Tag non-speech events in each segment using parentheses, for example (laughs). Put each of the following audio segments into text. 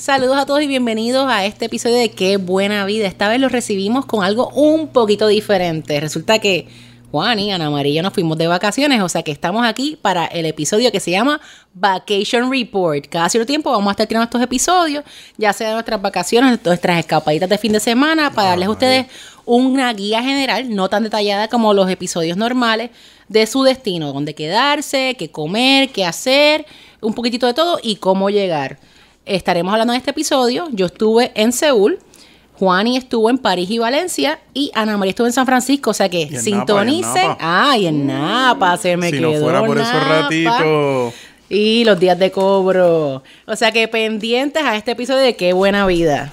Saludos a todos y bienvenidos a este episodio de Qué Buena Vida. Esta vez lo recibimos con algo un poquito diferente. Resulta que Juan y Ana María nos fuimos de vacaciones, o sea que estamos aquí para el episodio que se llama Vacation Report. Cada cierto tiempo vamos a estar tirando estos episodios, ya sea de nuestras vacaciones, nuestras escapaditas de fin de semana, para darles a ustedes una guía general, no tan detallada como los episodios normales, de su destino, dónde quedarse, qué comer, qué hacer, un poquitito de todo y cómo llegar. Estaremos hablando en este episodio. Yo estuve en Seúl. Juani estuvo en París y Valencia y Ana María estuvo en San Francisco, o sea que sintonicen. Napa, y en Napa. Ah, Napa se me si quedó. no fuera por esos Napa. ratitos. Y los días de cobro. O sea que pendientes a este episodio de Qué Buena Vida.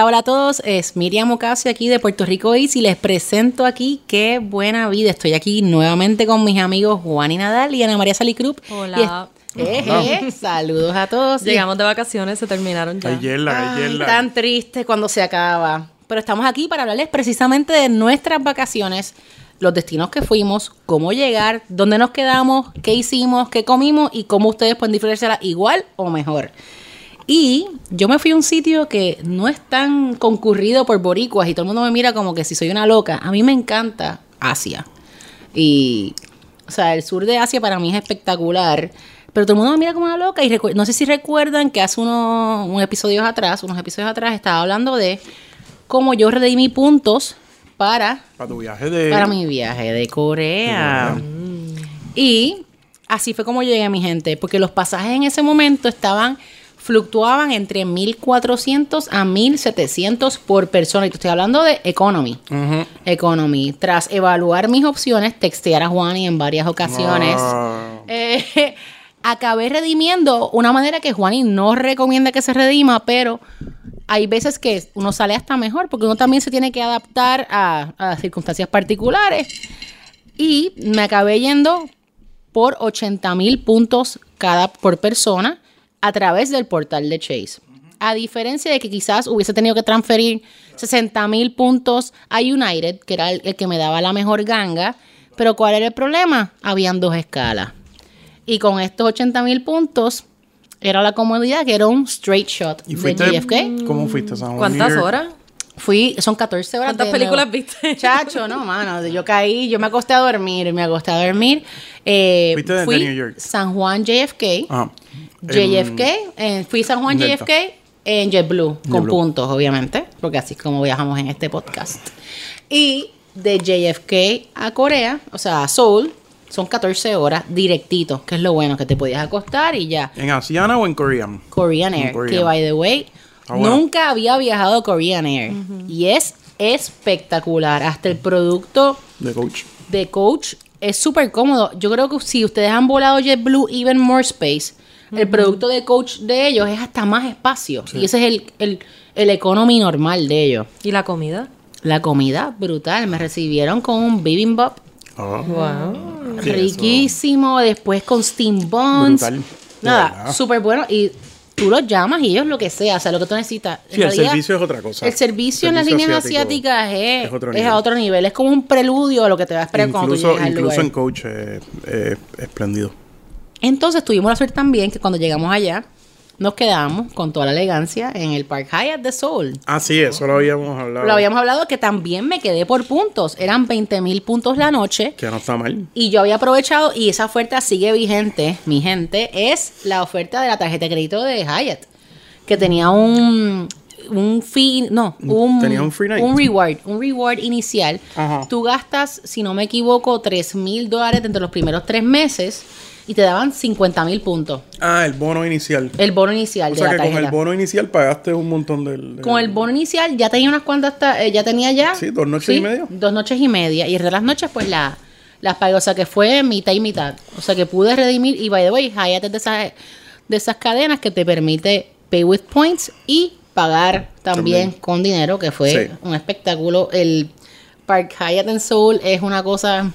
Hola, hola a todos. Es Miriam Ocasio aquí de Puerto Rico y les presento aquí Qué Buena Vida. Estoy aquí nuevamente con mis amigos Juan y Nadal y Ana María Salicrup. Hola. Eh, eh, saludos a todos. Llegamos de vacaciones, se terminaron ya. Hiela, hay Ay, tan triste cuando se acaba. Pero estamos aquí para hablarles precisamente de nuestras vacaciones, los destinos que fuimos, cómo llegar, dónde nos quedamos, qué hicimos, qué comimos y cómo ustedes pueden disfrutársela igual o mejor. Y yo me fui a un sitio que no es tan concurrido por boricuas y todo el mundo me mira como que si soy una loca. A mí me encanta Asia. Y, o sea, el sur de Asia para mí es espectacular. Pero todo el mundo me mira como una loca. Y no sé si recuerdan que hace unos, unos episodios atrás, unos episodios atrás, estaba hablando de cómo yo redimí puntos para, Para tu viaje de. para mi viaje de Corea. Y así fue como llegué, mi gente. Porque los pasajes en ese momento estaban fluctuaban entre 1400 a 1700 por persona. Y te estoy hablando de economy. Economy. Tras evaluar mis opciones, textear a Juani en varias ocasiones. Eh, (laughs) acabé redimiendo una manera que Juani no recomienda que se redima, pero hay veces que uno sale hasta mejor porque uno también se tiene que adaptar a, a circunstancias particulares. Y me acabé yendo por 80 mil puntos cada por persona a través del portal de Chase. A diferencia de que quizás hubiese tenido que transferir 60 mil puntos a United, que era el, el que me daba la mejor ganga, pero ¿cuál era el problema? Habían dos escalas. Y con estos 80 mil puntos era la comodidad que era un straight shot ¿Y de fuiste? JFK. ¿Cómo fuiste, San Juan? ¿Cuántas horas? Fui, son 14 horas. ¿Cuántas de películas nuevo. viste? (laughs) Chacho, no, mano. Yo caí, yo me acosté a dormir, me acosté a dormir. Eh, Fuiste de- de fui New York. San Juan JFK. Ajá. JFK, eh, fui San Juan Delta. JFK en JetBlue, con puntos, obviamente, porque así es como viajamos en este podcast. Y de JFK a Corea, o sea, a Seoul, son 14 horas directitos, que es lo bueno, que te podías acostar y ya. ¿En Asiana o en Korean? Korean Air, Korean. que by the way, Ah, bueno. nunca había viajado Korean Air. Y es espectacular. Hasta el producto De coach. de coach es súper cómodo. Yo creo que si ustedes han volado JetBlue Even More Space, el producto de coach de ellos es hasta más espacio. Y ese es el, el, el economy normal de ellos. ¿Y la comida? La comida, brutal. Me recibieron con un bibimbap Ah. Wow. Riquísimo. Después con steam buns. Brutal. Nada, verdad. súper bueno. Y tú los llamas y ellos lo que sea, o sea, lo que tú necesitas. En Sí, el servicio es otra cosa. El servicio en las líneas asiáticas es, es otro es nivel. a otro nivel. Es como un preludio a lo que te va a esperar cuando tú Incluso, llegues al incluso lugar. en coach es es espléndido. Entonces tuvimos la suerte también que cuando llegamos allá nos quedamos con toda la elegancia en el Park Hyatt de Seoul. Ah, sí, eso lo habíamos hablado. Lo habíamos hablado que también me quedé por puntos. Eran 20 mil puntos la noche. Que no está mal. Y yo había aprovechado y esa oferta sigue vigente, mi gente, es la oferta de la tarjeta de crédito de Hyatt, que tenía un, un fee, no, un, Tenía un free night. un reward, un reward inicial. Ajá. Tú gastas, si no me equivoco, 3 mil dólares dentro de los primeros tres meses y te daban 50 mil puntos. Ah, el bono inicial. El bono inicial o de sea la que con el bono inicial pagaste un montón del... del- Con el bono inicial ya tenía unas cuantas, ta- eh, ya tenía ya. Sí, dos noches y medio. Dos noches y media. Y el de las noches, pues la, las pagué. O sea que fue mitad y mitad. O sea que pude redimir. Y by the way, Hyatt es de esas, de esas cadenas que te permite pay with points y pagar también, con dinero, que fue Sí. un espectáculo. El Park Hyatt en Seoul es una cosa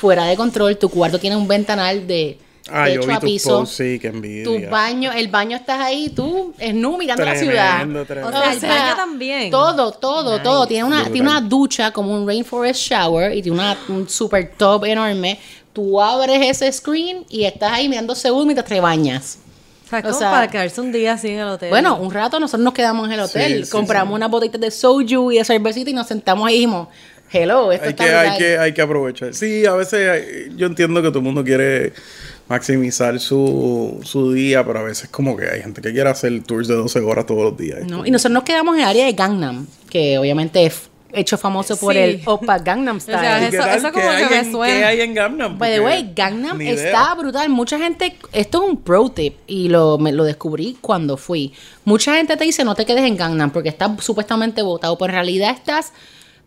fuera de control. Tu cuarto tiene un ventanal de Ah, yo vi a tus piso. posts, sí, que envidia. Tu baño, el baño estás ahí, tú nu mirando la ciudad. Tremendo, tremendo. O sea, el baño también. Todo, todo, todo. Tiene una, tiene una ducha como un rainforest shower y tiene una, un super tub enorme. Tú abres ese screen y estás ahí mirando Seúl mientras te bañas. O sea, O como sea- para quedarse un día así en el hotel. Bueno, un rato nosotros nos quedamos en el hotel, Sí, sí, compramos sí. unas botellitas de soju y de cervecita y nos sentamos ahí y dijimos, hello, esto Hay está que, hay, brutal". que, hay que aprovechar. Sí, a veces hay- yo entiendo que todo el mundo quiere maximizar su, su día, pero a veces como que hay gente que quiere hacer tours de 12 horas todos los días. ¿no? Y nosotros nos quedamos en el área de Gangnam, que obviamente es hecho famoso por el Oppa Gangnam Style. sea, ¿Y qué eso- eso ¿Qué como que me en- suena. ¿Qué hay en Gangnam? By the way, Gangnam está brutal. Mucha gente, esto es un pro tip y lo, me lo descubrí cuando fui. Mucha gente te dice no te quedes en Gangnam porque está supuestamente votado, pero en realidad estás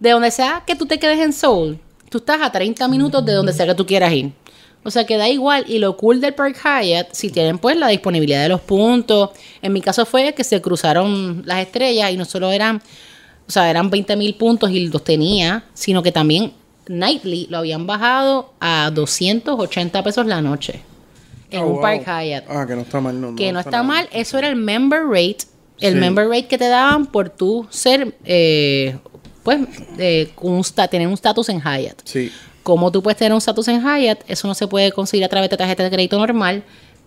de donde sea que tú te quedes en Seoul. Tú estás a 30 minutos de donde sea que tú quieras ir. O sea que da igual. Y lo cool del Park Hyatt, si tienen pues la disponibilidad de los puntos. En mi caso fue que se cruzaron las estrellas y no solo eran, o sea, eran 20 mil puntos y los tenía, sino que también nightly lo habían bajado a 280 pesos la noche. En Ah, un wow. Park Hyatt. Ah, que no está mal. No, que no, está mal. Eso era el member rate. El Sí. member rate que te daban por tú ser, eh, pues, eh, un tener un status en Hyatt. Sí. Como tú puedes tener un status en Hyatt, eso no se puede conseguir a través de tarjeta de crédito normal.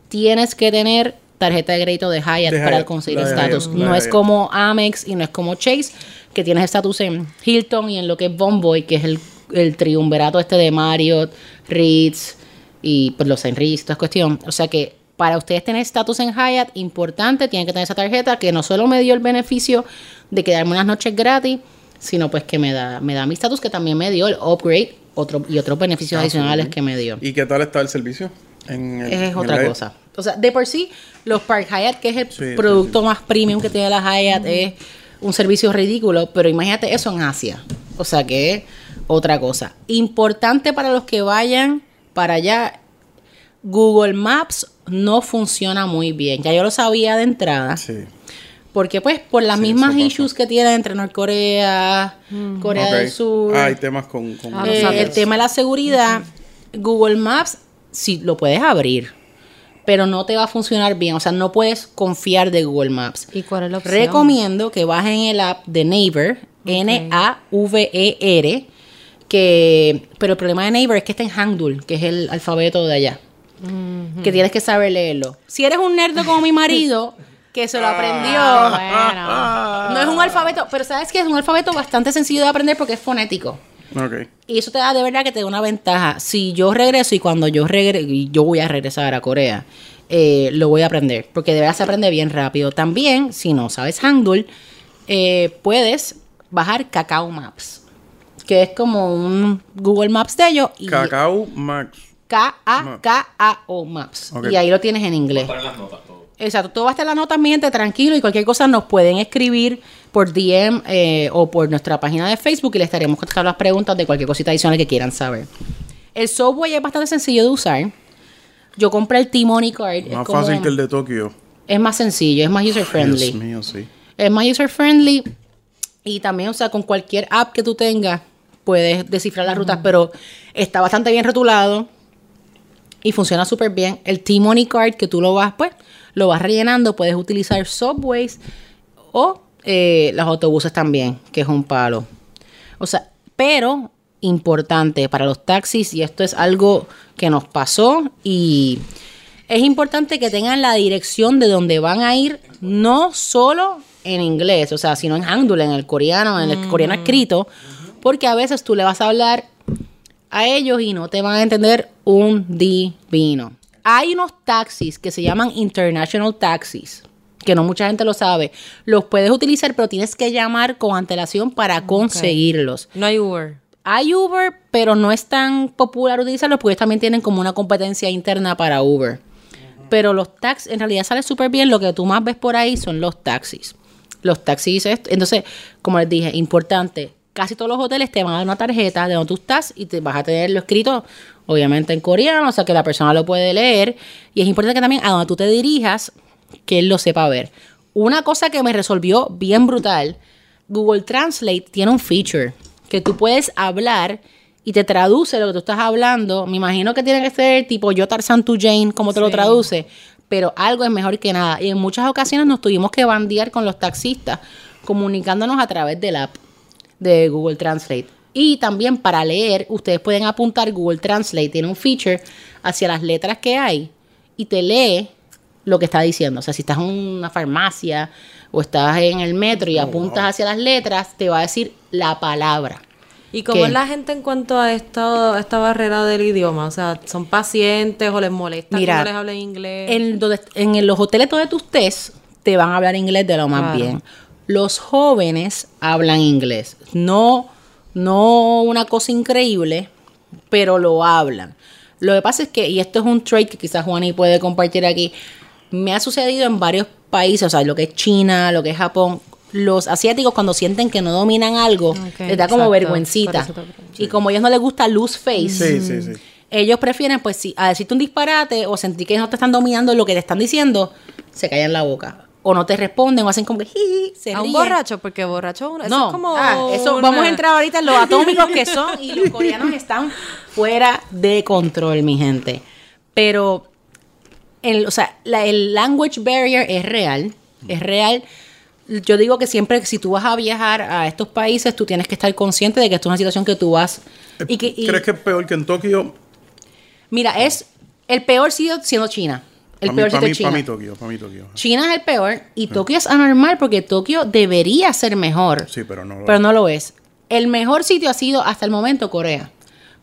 Tienes que tener tarjeta de crédito de Hyatt De para conseguir la el de status. Hyatt, la No es Hyatt. como Amex y no es como Chase, que tienes estatus en Hilton y en lo que es Bomboy, que es el, el triunvirato este de Marriott, Ritz y pues los Enris, toda es cuestión. O sea que para ustedes tener estatus en Hyatt, importante, tienen que tener esa tarjeta que no solo me dio el beneficio de quedarme unas noches gratis, sino pues que me da, me da mi estatus que también me dio el upgrade otro, y otros beneficios Ah, adicionales sí. que me dio. ¿Y qué tal está el servicio? En el- Es otra cosa. O sea, de por sí, los Park Hyatt, que es el Sí, sí, producto más premium que tiene la Hyatt, es un servicio ridículo, pero imagínate eso en Asia. O sea, que es otra cosa. Importante para los que vayan para allá, Google Maps no funciona muy bien. Ya yo lo sabía de entrada. Sí. Porque pues por las Sí, mismas issues que tiene entre Norcorea, Corea Ok. del Sur, Ah, hay temas con... con Ah, eh, el tema de la seguridad, Google Maps, sí lo puedes abrir, pero no te va a funcionar bien. O sea, no puedes confiar de Google Maps. ¿Y cuál es la opción? Recomiendo que bajen el app de Neighbor, N-A-V-E-R, E que, pero el problema de Neighbor es que está en Hangul, que es el alfabeto de allá. Que tienes que saber leerlo. Si eres un nerd como mi marido, (laughs) que se lo aprendió. Ah, No es un alfabeto, pero sabes que es un alfabeto bastante sencillo de aprender porque es fonético. Ok. Y eso te da de verdad que te da una ventaja. Si yo regreso y cuando yo regreso, yo voy a regresar a Corea, eh, lo voy a aprender. Porque de verdad se aprende bien rápido. También, si no sabes Hangul, eh, puedes bajar Kakao Maps. Que es como un Google Maps de ellos. Y Cacao Max. K-A-K-A-O Maps. Y ahí lo tienes en inglés. Para las notas todo. Exacto, todo va a estar en las notas, mi gente, tranquilo. Y cualquier cosa nos pueden escribir por DM eh, o por nuestra página de Facebook y le estaremos contestando las preguntas de cualquier cosita adicional que quieran saber. El software es bastante sencillo de usar. Yo compré el T-Money Card. es Más como- fácil que el de Tokio. Es más sencillo, es más user friendly. Dios mío, sí. Es más user friendly y también, o sea, con cualquier app que tú tengas puedes descifrar las rutas, pero está bastante bien rotulado y funciona súper bien. El T-Money Card que tú lo vas, pues, lo vas rellenando, puedes utilizar Subways o eh, los autobuses también, que es un palo. O sea, pero importante para los taxis, y esto es algo que nos pasó, y es importante que tengan la dirección de donde van a ir, no solo en inglés, o sea, sino en Hangul, en el coreano, en el coreano escrito, porque a veces tú le vas a hablar a ellos y no te van a entender un divino. Hay unos taxis que se llaman International Taxis, que no mucha gente lo sabe. Los puedes utilizar, pero tienes que llamar con antelación para conseguirlos. No hay Uber. Hay Uber, pero no es tan popular utilizarlos porque ellos también tienen como una competencia interna para Uber. Pero los taxis, en realidad sale súper bien. Lo que tú más ves por ahí son los taxis. Los taxis, entonces, como les dije, importante. Casi todos los hoteles te van a dar una tarjeta de donde tú estás y te vas a tenerlo escrito, obviamente en coreano, o sea que la persona lo puede leer. Y es importante que también a donde tú te dirijas, que él lo sepa ver. una cosa que me resolvió bien brutal, Google Translate tiene un feature que tú puedes hablar y te traduce lo que tú estás hablando. Me imagino que tiene que ser tipo yo Tarzan to Jane, como te lo traduce, pero algo es mejor que nada. Y en muchas ocasiones nos tuvimos que bandear con los taxistas, comunicándonos a través del app de Google Translate. Y también para leer, ustedes pueden apuntar Google Translate, tiene un feature hacia las letras que hay y te lee lo que está diciendo. O sea, si estás en una farmacia o estás en el metro y apuntas hacia las letras, te va a decir la palabra. ¿Y cómo ¿Qué? es la gente en cuanto a esto, esta barrera del idioma? O sea, ¿son pacientes o les molesta Mira, que no les hablen inglés? En, donde, en los hoteles donde tú estés, te van a hablar inglés de lo más Claro. bien. Los jóvenes hablan inglés. No, no una cosa increíble, pero lo hablan. Lo que pasa es que, y esto es un trait que quizás Juani puede compartir aquí, me ha sucedido en varios países, o sea, lo que es China, lo que es Japón. Los asiáticos cuando sienten que no dominan algo, les da como exacto. vergüencita. Y como a ellos no les gusta loose face, Sí, sí, sí. ellos prefieren, pues, si, a decirte un disparate o sentir que no te están dominando lo que te están diciendo, se callan la boca. O no te responden o hacen como que a un borracho, porque borracho uno, eso No, es como ah, eso, una- vamos a entrar ahorita en los atómicos que (laughs) son y los coreanos están fuera de control, mi gente. Pero, el, o sea, la- el language barrier es real, es real. Yo digo que siempre, si tú vas a viajar a estos países, tú tienes que estar consciente de que esto es una situación que tú vas... Y que, y- ¿Crees que es peor que en Tokio? Mira, es el peor sitio siendo China. El peor sitio es China. para mí Tokio, para mí Tokio. China es el peor y Tokio es anormal porque Tokio debería ser mejor. Sí, pero no lo Pero es. no lo es. El mejor sitio ha sido hasta el momento Corea.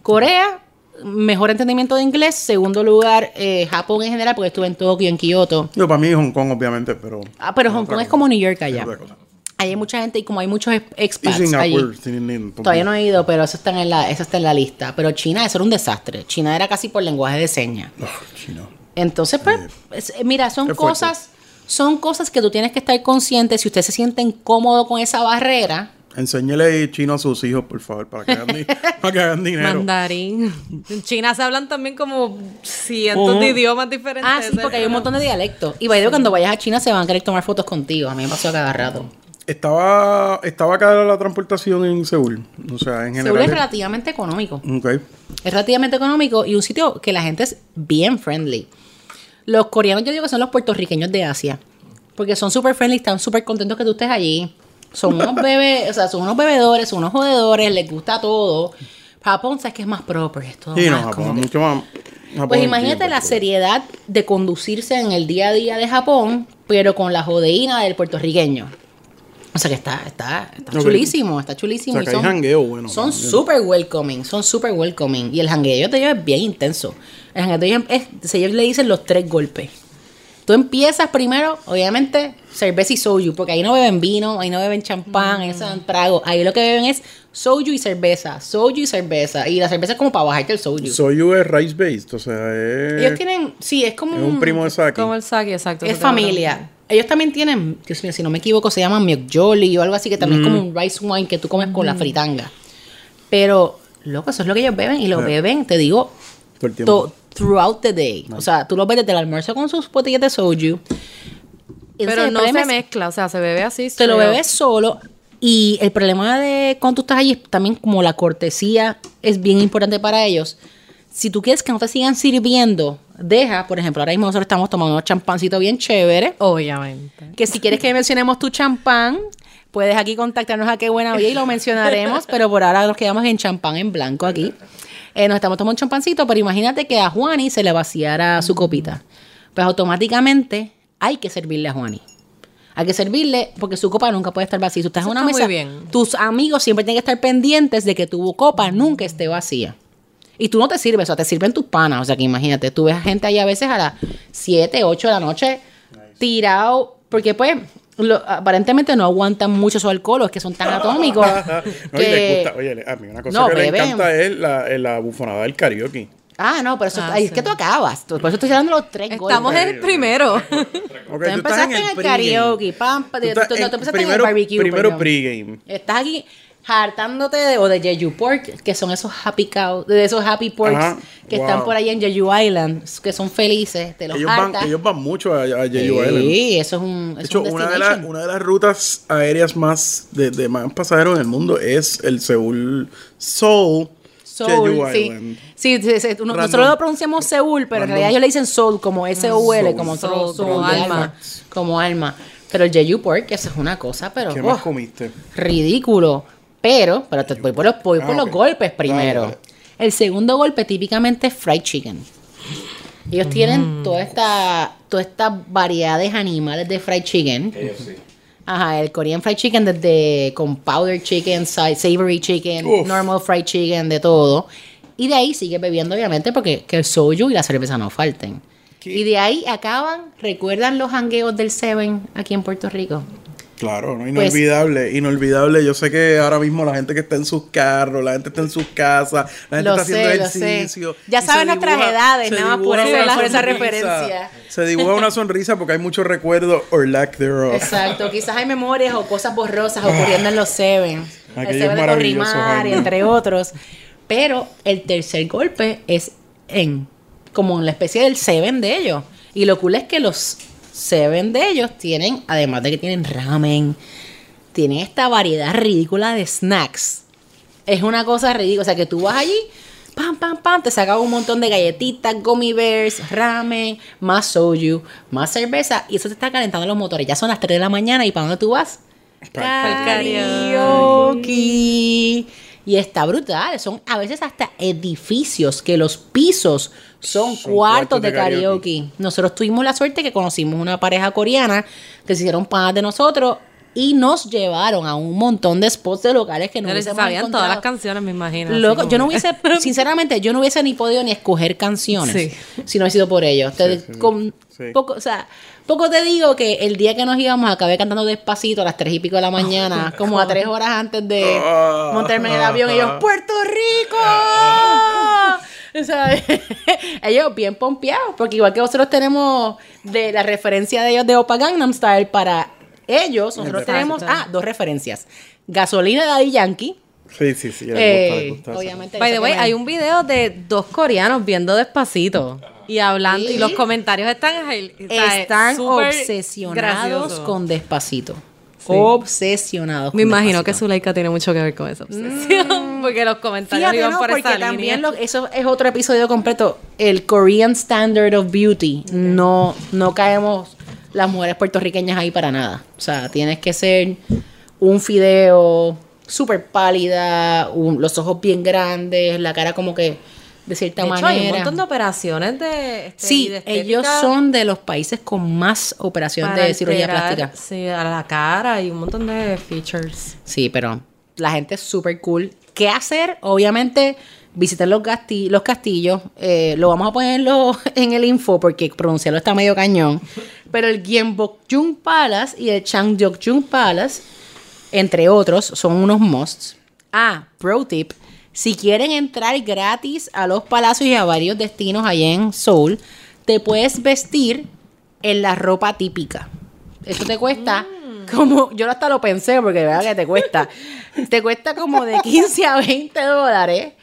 Corea, mejor entendimiento de inglés. Segundo lugar, eh, Japón en general, porque estuve en Tokio, en Kioto. Yo, para mí Hong Kong, obviamente, pero... Ah, pero Hong Kong es como New York allá. Ahí hay mucha gente y como hay muchos Y expats allí. Todavía no he ido, pero eso está en la, eso está en la lista. Pero China, eso era un desastre. China era casi por lenguaje de señas. Ah, chino. Entonces, pues, es- mira, son Es fuerte. cosas, son cosas que tú tienes que estar consciente. Si usted se siente incómodo con esa barrera, Enséñele chino a sus hijos, por favor, para que hagan, di- (laughs) para que hagan dinero. Mandarín. En China se hablan también como cientos de idiomas diferentes. ah, sí, porque hay un montón de dialectos. Y vaya, cuando vayas a China se van a querer tomar fotos contigo. A mí me pasó cada rato. Estaba, estaba cara la transportación en Seúl. O sea, en Seúl general. es relativamente económico. Ok. Es relativamente económico y un sitio que la gente es bien friendly. Los coreanos yo digo que son los puertorriqueños de Asia. Porque son súper friendly, están súper contentos que tú estés allí. Son unos (laughs) bebés, o sea, son unos bebedores, son unos jodedores, les gusta todo. Japón, sabes que es más proper, es todo Sí, no, más Japón como es que- mucho más. Japón Pues es imagínate la seriedad de conducirse en el día a día de Japón, pero con la jodeína del puertorriqueño. O sea que está, está, está chulísimo, está chulísimo. O sea, y que hay son, jangueo bueno Son súper welcoming, son súper welcoming. Y el jangueo de ellos es bien intenso. Ellos es, ellos le dicen los tres golpes. Tú empiezas primero, obviamente, cerveza y soju, porque ahí no beben vino, ahí no beben champán, ahí no se dan trago. Ahí lo que beben es soju y cerveza, soju y cerveza. Y la cerveza es como para bajarte el soju. Soyu es rice based, o sea, es. Ellos tienen, sí, es como es un primo de Saki. Como el sake, exacto. es familia. Ellos también tienen, Dios mío, si no me equivoco, se llaman Jolly o algo así, que también es como un rice wine que tú comes con la fritanga. Pero, loco, eso es lo que ellos beben y lo Sí. beben, te digo, Todo el tiempo. to- throughout the day. O sea, tú lo ves desde el almuerzo con sus botellas de soju. Pero no se mezcla, o sea, se bebe así. te lo bebes solo. Y el problema de cuando tú estás allí es también como la cortesía es bien importante para ellos. Si tú quieres que no te sigan sirviendo, deja, por ejemplo, ahora mismo nosotros estamos tomando unos champancitos bien chéveres. Obviamente. Que si quieres que mencionemos tu champán, puedes aquí contactarnos a Qué Buena Vida y lo mencionaremos. (laughs) pero por ahora nos quedamos en champán en blanco aquí. Eh, nos estamos tomando un champancito, pero imagínate que a Juani se le vaciara su copita. Pues automáticamente hay que servirle a Juani. Hay que servirle porque su copa nunca puede estar vacía. Si tú estás Eso en una mesa, bien. tus amigos siempre tienen que estar pendientes de que tu copa nunca esté vacía. Y tú no te sirves, o sea, te sirven tus panas. O sea, que imagínate, tú ves a gente ahí a veces a las 7, 8 de la noche tirado, porque pues lo- aparentemente no aguantan mucho su alcohol, o es que son tan atómicos. (laughs) No, y que- gusta, oye, a mí una cosa No, que le beben. encanta es la, es la bufonada del karaoke. Ah, no, pero eso, Ah, ahí es que tú acabas. Por eso estoy de los tres Estamos en el primero. Ok, Tú (laughs) tú empezaste en el karaoke, pam, pa- Tú tú- estás tú- no, en- tú empezaste en el barbecue. primero pregame. Estás aquí. Hartándote de, o de Jeju Pork, que son esos happy cow, de esos happy porks Ajá, que wow. están por ahí en Jeju Island, que son felices, te los Ellos van, ellos van mucho a, a Jeju Island. Sí, eso es un, De hecho, un una de, las destination. una de las rutas aéreas más de, de más pasajeros en el mundo es el Seúl Seoul Seoul, Jeju sí. Island. Sí, sí, sí, nosotros lo pronunciamos Seúl, pero en Random. realidad ellos le dicen Soul, como S-O-L, Soul. como, Soul, otro- como alma. Como alma. Pero el Jeju Pork, eso es una cosa, pero ¿Qué oh, más comiste? ridículo. Pero, pero te voy por los, voy por Ah, los golpes primero. El segundo golpe típicamente es fried chicken. Ellos tienen toda esta, toda esta variedad de animales de fried chicken. Ajá, el Korean fried chicken desde con powder chicken, sa- savory chicken, Uf. normal fried chicken, de todo. Y de ahí sigue bebiendo, obviamente, porque que el soju y la cerveza no falten. ¿Qué? Y de ahí acaban, ¿recuerdan los hangueos del Seven aquí en Puerto Rico? Claro, ¿no? Pues- inolvidable, inolvidable. Yo sé que ahora mismo la gente que está en sus carros, la gente está en sus casas, la gente está haciendo sé, ejercicio. Ya saben nuestras edades, nada más por esa- por esa referencia. Se dibuja una sonrisa porque hay muchos recuerdos or lack thereof. Exacto, quizás hay memorias o cosas borrosas ocurriendo en los Seven. El Aquellos Seven de Corrimar, entre otros. Pero el tercer golpe es en como en la especie del Seven de ellos. Y lo cool es que los Seven de ellos tienen, además de que tienen ramen, tienen esta variedad ridícula de snacks. Es una cosa ridícula. O sea, que tú vas allí, pam, pam, pam, te sacan un montón de galletitas, gummy bears, ramen, más soju, más cerveza, y eso te está calentando los motores. Ya son las 3 de la mañana, ¿y para dónde tú vas? Karaoke. Y está brutal. Son a veces hasta edificios que los pisos son, Son cuartos de karaoke. karaoke. Nosotros tuvimos la suerte que conocimos una pareja coreana que se hicieron panas de nosotros y nos llevaron a un montón de spots de locales que no Pero se hubiésemos sabían todas las canciones, me imagino. Loco, yo no hubiese, (laughs) sinceramente, yo no hubiese ni podido ni escoger canciones Sí. si no hubiese sido por ellos. Sí, sí. con Sí. Poco, o sea, poco te digo que el día que nos íbamos acabé cantando despacito a las tres y pico de la mañana, como a tres horas antes de Ah. montarme en el avión, y yo, ¡Puerto Rico! (laughs) O sea, (laughs) ellos bien pompeados, porque igual que nosotros tenemos de la referencia de ellos de Opa Gangnam Style, para ellos, nosotros tenemos, ah, dos referencias. Gasolina de Daddy Yankee, Sí, sí, sí. eh, gusta, gusta obviamente. By the way, hay un video de dos coreanos viendo despacito y hablando y los comentarios están ahí, Están obsesionados gracioso. con Despacito. Sí. Obsesionados. Me imagino que Despacito. Zuleika tiene mucho que ver con esa obsesión, (laughs) porque los comentarios Fíjate, iban no, por porque esa también línea. lo- eso es otro episodio completo. El Korean Standard of Beauty. No, no caemos las mujeres puertorriqueñas ahí para nada. O sea, tienes que ser un fideo súper pálida, un- los ojos bien grandes, la cara como que de cierta de hecho, manera. hay un montón de operaciones de este, Sí, de ellos son de los países con más operación para de cirugía alterar, plástica. Sí, a la cara y un montón de features. Sí, pero la gente es súper cool. ¿Qué hacer? Obviamente, visitar los, gasti- los castillos. Eh, lo vamos a ponerlo (laughs) en el info porque pronunciarlo está medio cañón. Pero el Gyeongbokgung Palace y el Changgyeokgung Palace, entre otros, son unos musts. Ah, pro tip. Si quieren entrar gratis a los palacios y a varios destinos allá en Seoul, te puedes vestir en la ropa típica. Eso te cuesta como, yo hasta lo pensé porque de verdad que te cuesta. te cuesta como de (laughs) 15 a 20 dólares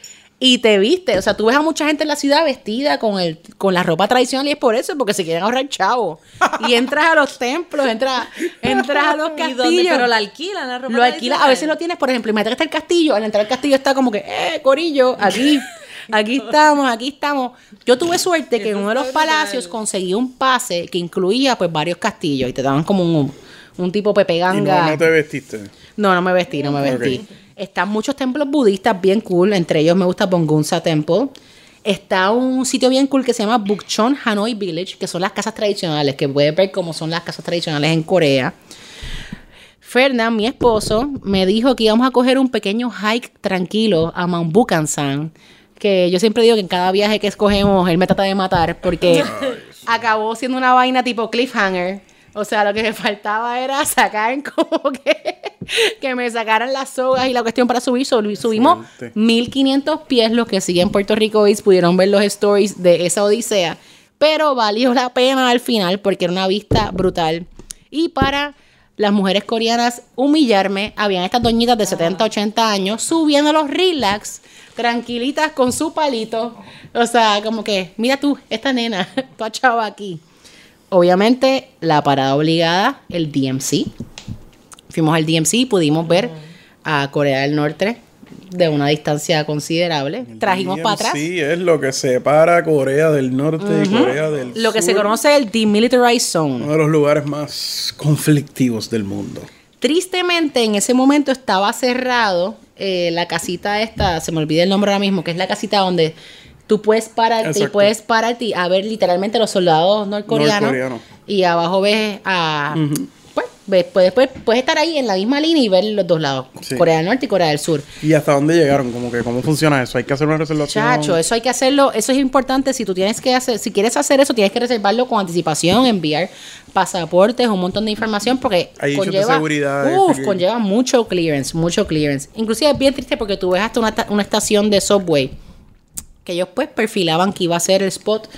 y te viste. O sea, tú ves a mucha gente en la ciudad vestida con el con la ropa tradicional y es por eso, porque se quieren ahorrar chavo. Y entras a los templos, entras, entras a los (laughs) ¿Y castillos. dónde? Pero la alquilan, la ropa Lo alquila, a veces lo tienes, por ejemplo, imagínate que está el castillo, al entrar al castillo está como que, eh, Corillo, aquí, (laughs) aquí estamos, aquí estamos. Yo tuve suerte que en uno de los palacios conseguí un pase que incluía pues varios castillos y te daban como un, un tipo Pepe Y Ganga. no, no te vestiste. No, no me vestí, no me vestí. Ok. Están muchos templos budistas bien cool, entre ellos me gusta Bongunsa Temple. Está un sitio bien cool que se llama Bukchon Hanoi Village, que son las casas tradicionales, que puedes ver cómo son las casas tradicionales en Corea. Fernand, mi esposo, me dijo que íbamos a coger un pequeño hike tranquilo a Mount Bukansan, que yo siempre digo que en cada viaje que escogemos él me trata de matar porque (laughs) acabó siendo una vaina tipo cliffhanger. O sea, lo que me faltaba era sacar (laughs) como que, que me sacaran las sogas y la cuestión para subir. Subimos Excelente. 1500 pies, los que siguen Puerto Rico Beach pudieron ver los stories de esa odisea. Pero valió la pena al final porque era una vista brutal. Y para las mujeres coreanas humillarme. Habían estas doñitas de 70, 80 años subiendo los relax, tranquilitas con su palito. O sea, como que, mira tú, esta nena, (laughs) tu chava aquí. Obviamente, la parada obligada, el DMC. Fuimos al DMC y pudimos ver a Corea del Norte de una distancia considerable. Trajimos para atrás. Sí, es lo que separa Corea del Norte y Corea del Lo que se Sur. conoce el Demilitarized Zone. Uno de los lugares más conflictivos del mundo. Tristemente, en ese momento estaba cerrado eh, la casita esta, se me olvida el nombre ahora mismo, que es la casita donde tú puedes pararte y Exacto. puedes pararte a ver literalmente los soldados norcoreanos. Norcoreanos. Y abajo ves a... Pues, ves- puedes, puedes, puedes estar ahí en la misma línea y ver los dos lados, Sí. Corea del Norte y Corea del Sur. ¿Y hasta dónde llegaron? Como que, ¿Cómo funciona eso? ¿Hay que hacer una reservación? Chacho, eso hay que hacerlo, eso es importante. Si tú tienes que hacer, si quieres hacer eso, tienes que reservarlo con anticipación, enviar pasaportes, un montón de información, porque Hay conlleva, seguridad, uf, que- conlleva mucho clearance, mucho clearance. Inclusive es bien triste porque tú ves hasta una, una estación de subway que ellos pues perfilaban que iba a ser el spot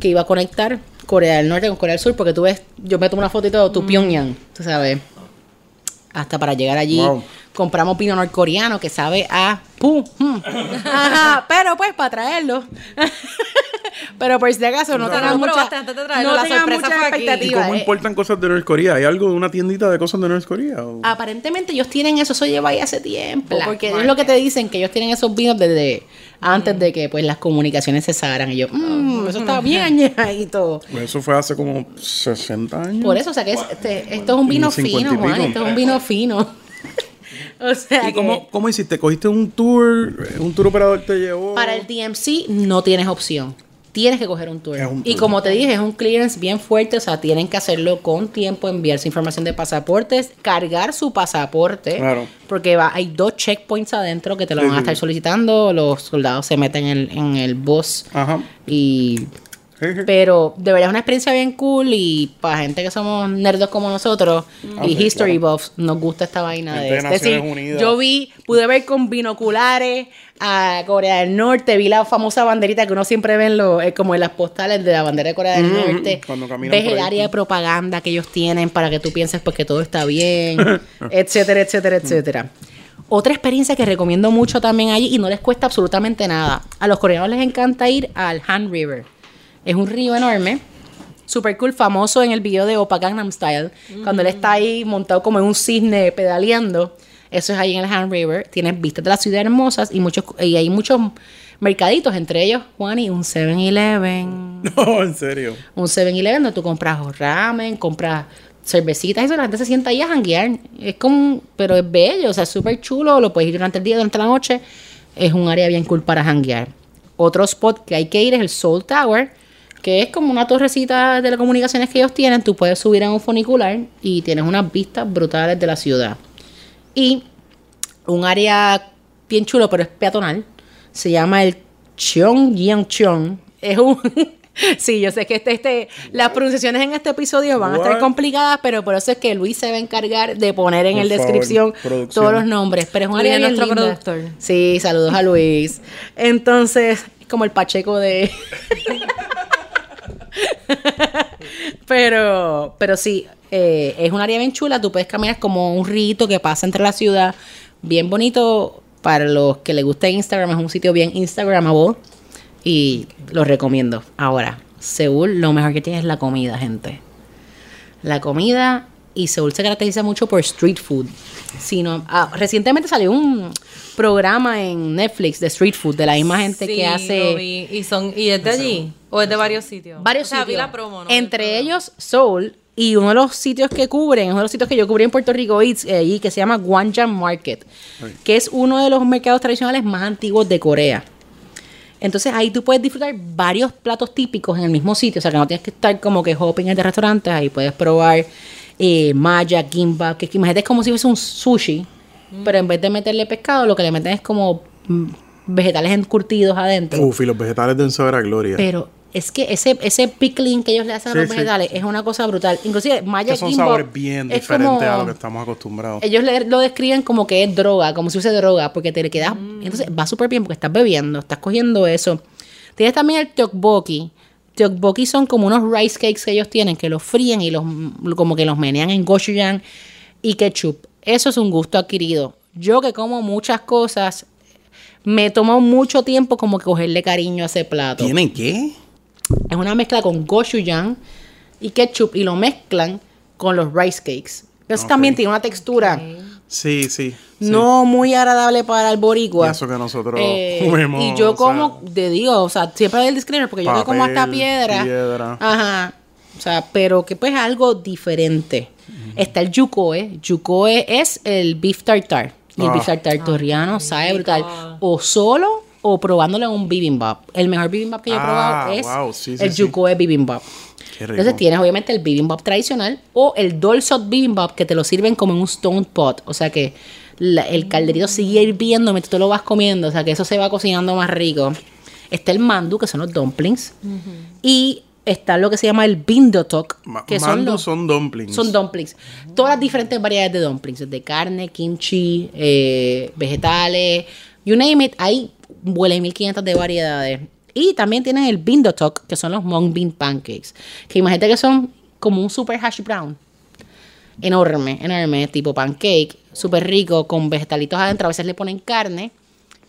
que iba a conectar Corea del Norte con Corea del Sur, porque tú ves, yo me tomo una foto y todo, tu Pyongyang, tú sabes. Hasta para llegar allí, Wow. compramos vino norcoreano que sabe a pum, hmm. (laughs) Ajá, pero pues para traerlo. (laughs) pero por si acaso no O sea, tengan no mucha, de traerlo, no la tengan sorpresa mucha fue aquí. ¿Y expectativa. cómo eh. importan cosas de North Korea? ¿Hay algo de una tiendita de cosas de North Korea? o- Aparentemente ellos tienen eso, eso lleva ahí hace tiempo. Black porque es lo que te dicen, que ellos tienen esos vinos desde antes de que pues las comunicaciones cesaran. Y yo, mmm, eso está bien (laughs) añejadito. Eso fue hace como 60 años. Por eso, o sea que es- este- esto es un vino 50 y fino, Juan. Esto es un vino fino. (laughs) o sea ¿Y que cómo, cómo hiciste? ¿Cogiste un tour? ¿Un tour operador te llevó? para el DMC no tienes opción. Tienes que coger un tour. Un Y como te dije, es un clearance bien fuerte, o sea, tienen que hacerlo con tiempo, enviar su información de pasaportes, cargar su pasaporte, Claro. porque va, hay dos checkpoints adentro que te lo Sí, van a estar solicitando, los soldados se meten en el, en el bus Ajá. y. Pero de verdad es una experiencia bien cool y para gente que somos nerdos como nosotros Ah, y history claro. buffs, nos gusta esta vaina de de es decir, Unidas. yo vi, pude ver con binoculares a Corea del Norte, vi la famosa banderita que uno siempre ve en los, eh, como en las postales de la bandera de Corea del Mm, Norte. cuando Ves el área de propaganda que ellos tienen para que tú pienses pues que todo está bien, (laughs) etcétera, etcétera, etcétera. Otra experiencia que recomiendo mucho también allí y no les cuesta absolutamente nada. A los coreanos les encanta ir al Han River. Es un río enorme, super cool, famoso en el video de Opa Gangnam Style, cuando él está ahí montado como en un cisne pedaleando. Eso es ahí en el Han River. Tienes vistas de la ciudad hermosas y muchos y hay muchos mercaditos, entre ellos, Juan, y un 7-Eleven. (laughs) No, en serio. Un 7-Eleven donde tú compras ramen, compras cervecitas y eso, la gente se sienta ahí a janguear. Es como, pero es bello, o sea, es súper chulo, lo puedes ir durante el día, durante la noche. Es un área bien cool para janguear. Otro spot que hay que ir es el Soul Tower, que es como una torrecita de telecomunicaciones que ellos tienen. Tú puedes subir a un funicular y tienes unas vistas brutales de la ciudad. Y un área bien chulo, pero es peatonal. Se llama el Cheonggyeongcheon. Es un... (laughs) sí, yo sé que este, este, las pronunciaciones en este episodio van a estar complicadas, pero por eso es que Luis se va a encargar de poner en Por el favor, descripción producción. todos los nombres. Pero es un área nuestro linda. productor. Sí, saludos a Luis. Entonces, es como el Pacheco de... (laughs) pero, pero sí, eh, es un área bien chula. Tú puedes caminar como un rito que pasa entre la ciudad. Bien bonito. Para los que les gusta Instagram, es un sitio bien Instagramable. Y lo recomiendo. Ahora, Seúl, lo mejor que tiene es la comida, gente. La comida. Y Seúl se caracteriza mucho por street food. Sino, ah, recientemente salió un programa en Netflix de street food de la misma gente Sí, que hace lo vi. ¿Y, son, ¿Y es de allí? ¿O es de varios sitios? varios o sea, vi sitios. la promo, ¿no? Entre ellos, Soul. Y uno de los sitios que cubren, uno de los sitios que yo cubrí en Puerto Rico Eats, eh, que se llama Gwangjang Market, que es uno de los mercados tradicionales más antiguos de Corea. Entonces ahí tú puedes disfrutar varios platos típicos en el mismo sitio, o sea que no tienes que estar como que hopping en de restaurantes, ahí puedes probar eh, maya, kimbap, que imagínate es como si fuese un sushi, pero en vez de meterle pescado, lo que le meten es como mm, vegetales encurtidos adentro. Uf, y los vegetales deben saber a gloria. Pero es que ese, ese pickling que ellos le hacen a los sí. vegetales es una cosa brutal. Inclusive Maya que son sabores bien es diferentes a lo que estamos acostumbrados. Ellos le- lo describen como que es droga, como si fuese droga, porque te le quedas... Entonces va súper bien porque estás bebiendo, estás cogiendo eso. Tienes también el tteokbokki, tteokbokki son como unos rice cakes que ellos tienen, que los fríen y los como que los menean en gochujang y ketchup. Eso es un gusto adquirido. Yo que como muchas cosas, me tomó mucho tiempo como que cogerle cariño a ese plato. ¿Tienen qué? Es una mezcla con gochujang y ketchup y lo mezclan con los rice cakes. Eso también tiene una textura Sí, sí. sí. no muy agradable para el boricua. Y eso que nosotros Eh, comemos, y yo sea, como, te digo, o sea, siempre hay el disclaimer porque yo como hasta piedra. piedra. Ajá. O sea, pero que pues algo diferente. Está el yucoe. Yucoe es el beef tartar. Y el Ah. beef tartar torriano sabe rico. brutal. O solo o probándolo en un bibimbap. El mejor bibimbap que yo he Ah, probado es wow, sí, sí, el sí. yucoe bibimbap. Qué rico. Entonces tienes obviamente el bibimbap tradicional o el dolsot bibimbap que te lo sirven como en un stone pot. O sea que la- el calderito sigue hirviendo mientras tú lo vas comiendo. O sea que eso se va cocinando más rico. Está el mandu, que son los dumplings. Y está lo que se llama el bindotok, Ma- que son mandu los... son dumplings. Son dumplings. Todas las diferentes variedades de dumplings. De carne, kimchi, eh, vegetales. You name it. Hay huele 1500 de variedades. Y también tienen el bindotok, que son los mung bean pancakes. Que imagínate que son como un super hash brown. Enorme, enorme. Tipo pancake. Súper rico. Con vegetalitos adentro. A veces le ponen carne.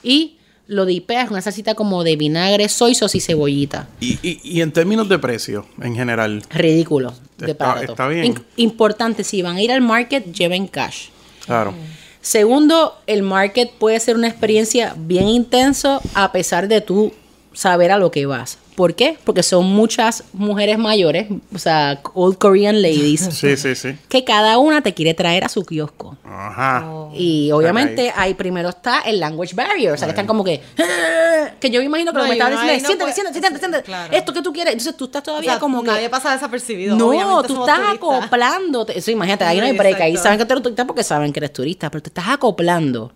Y lo dipeas con una salsita como de vinagre, soy sauce y cebollita. Y, y, y en términos de precio, en general. Ridículo de Está- está bien. In- importante, si van a ir al market, lleven cash. Claro. Segundo, el market puede ser una experiencia bien intenso a pesar de tú saber a lo que vas. ¿Por qué? Porque son muchas mujeres mayores, o sea, old Korean ladies, (laughs) Sí, sí, sí. que cada una te quiere traer a su kiosco. Ajá. Y obviamente ahí primero está el language barrier, o sea, que están como que "Ah", que yo me imagino que No, lo que me estaba diciendo no siéntate, puede- siéntate, siéntate, siéntate, Claro. esto que tú quieres, entonces tú estás O todavía sea, como que nadie pasa desapercibido. no, obviamente tú estás turistas. acoplándote. Eso, imagínate, ahí no hay break. Ahí saben que tú eres turista porque saben que eres turista, pero te estás acoplando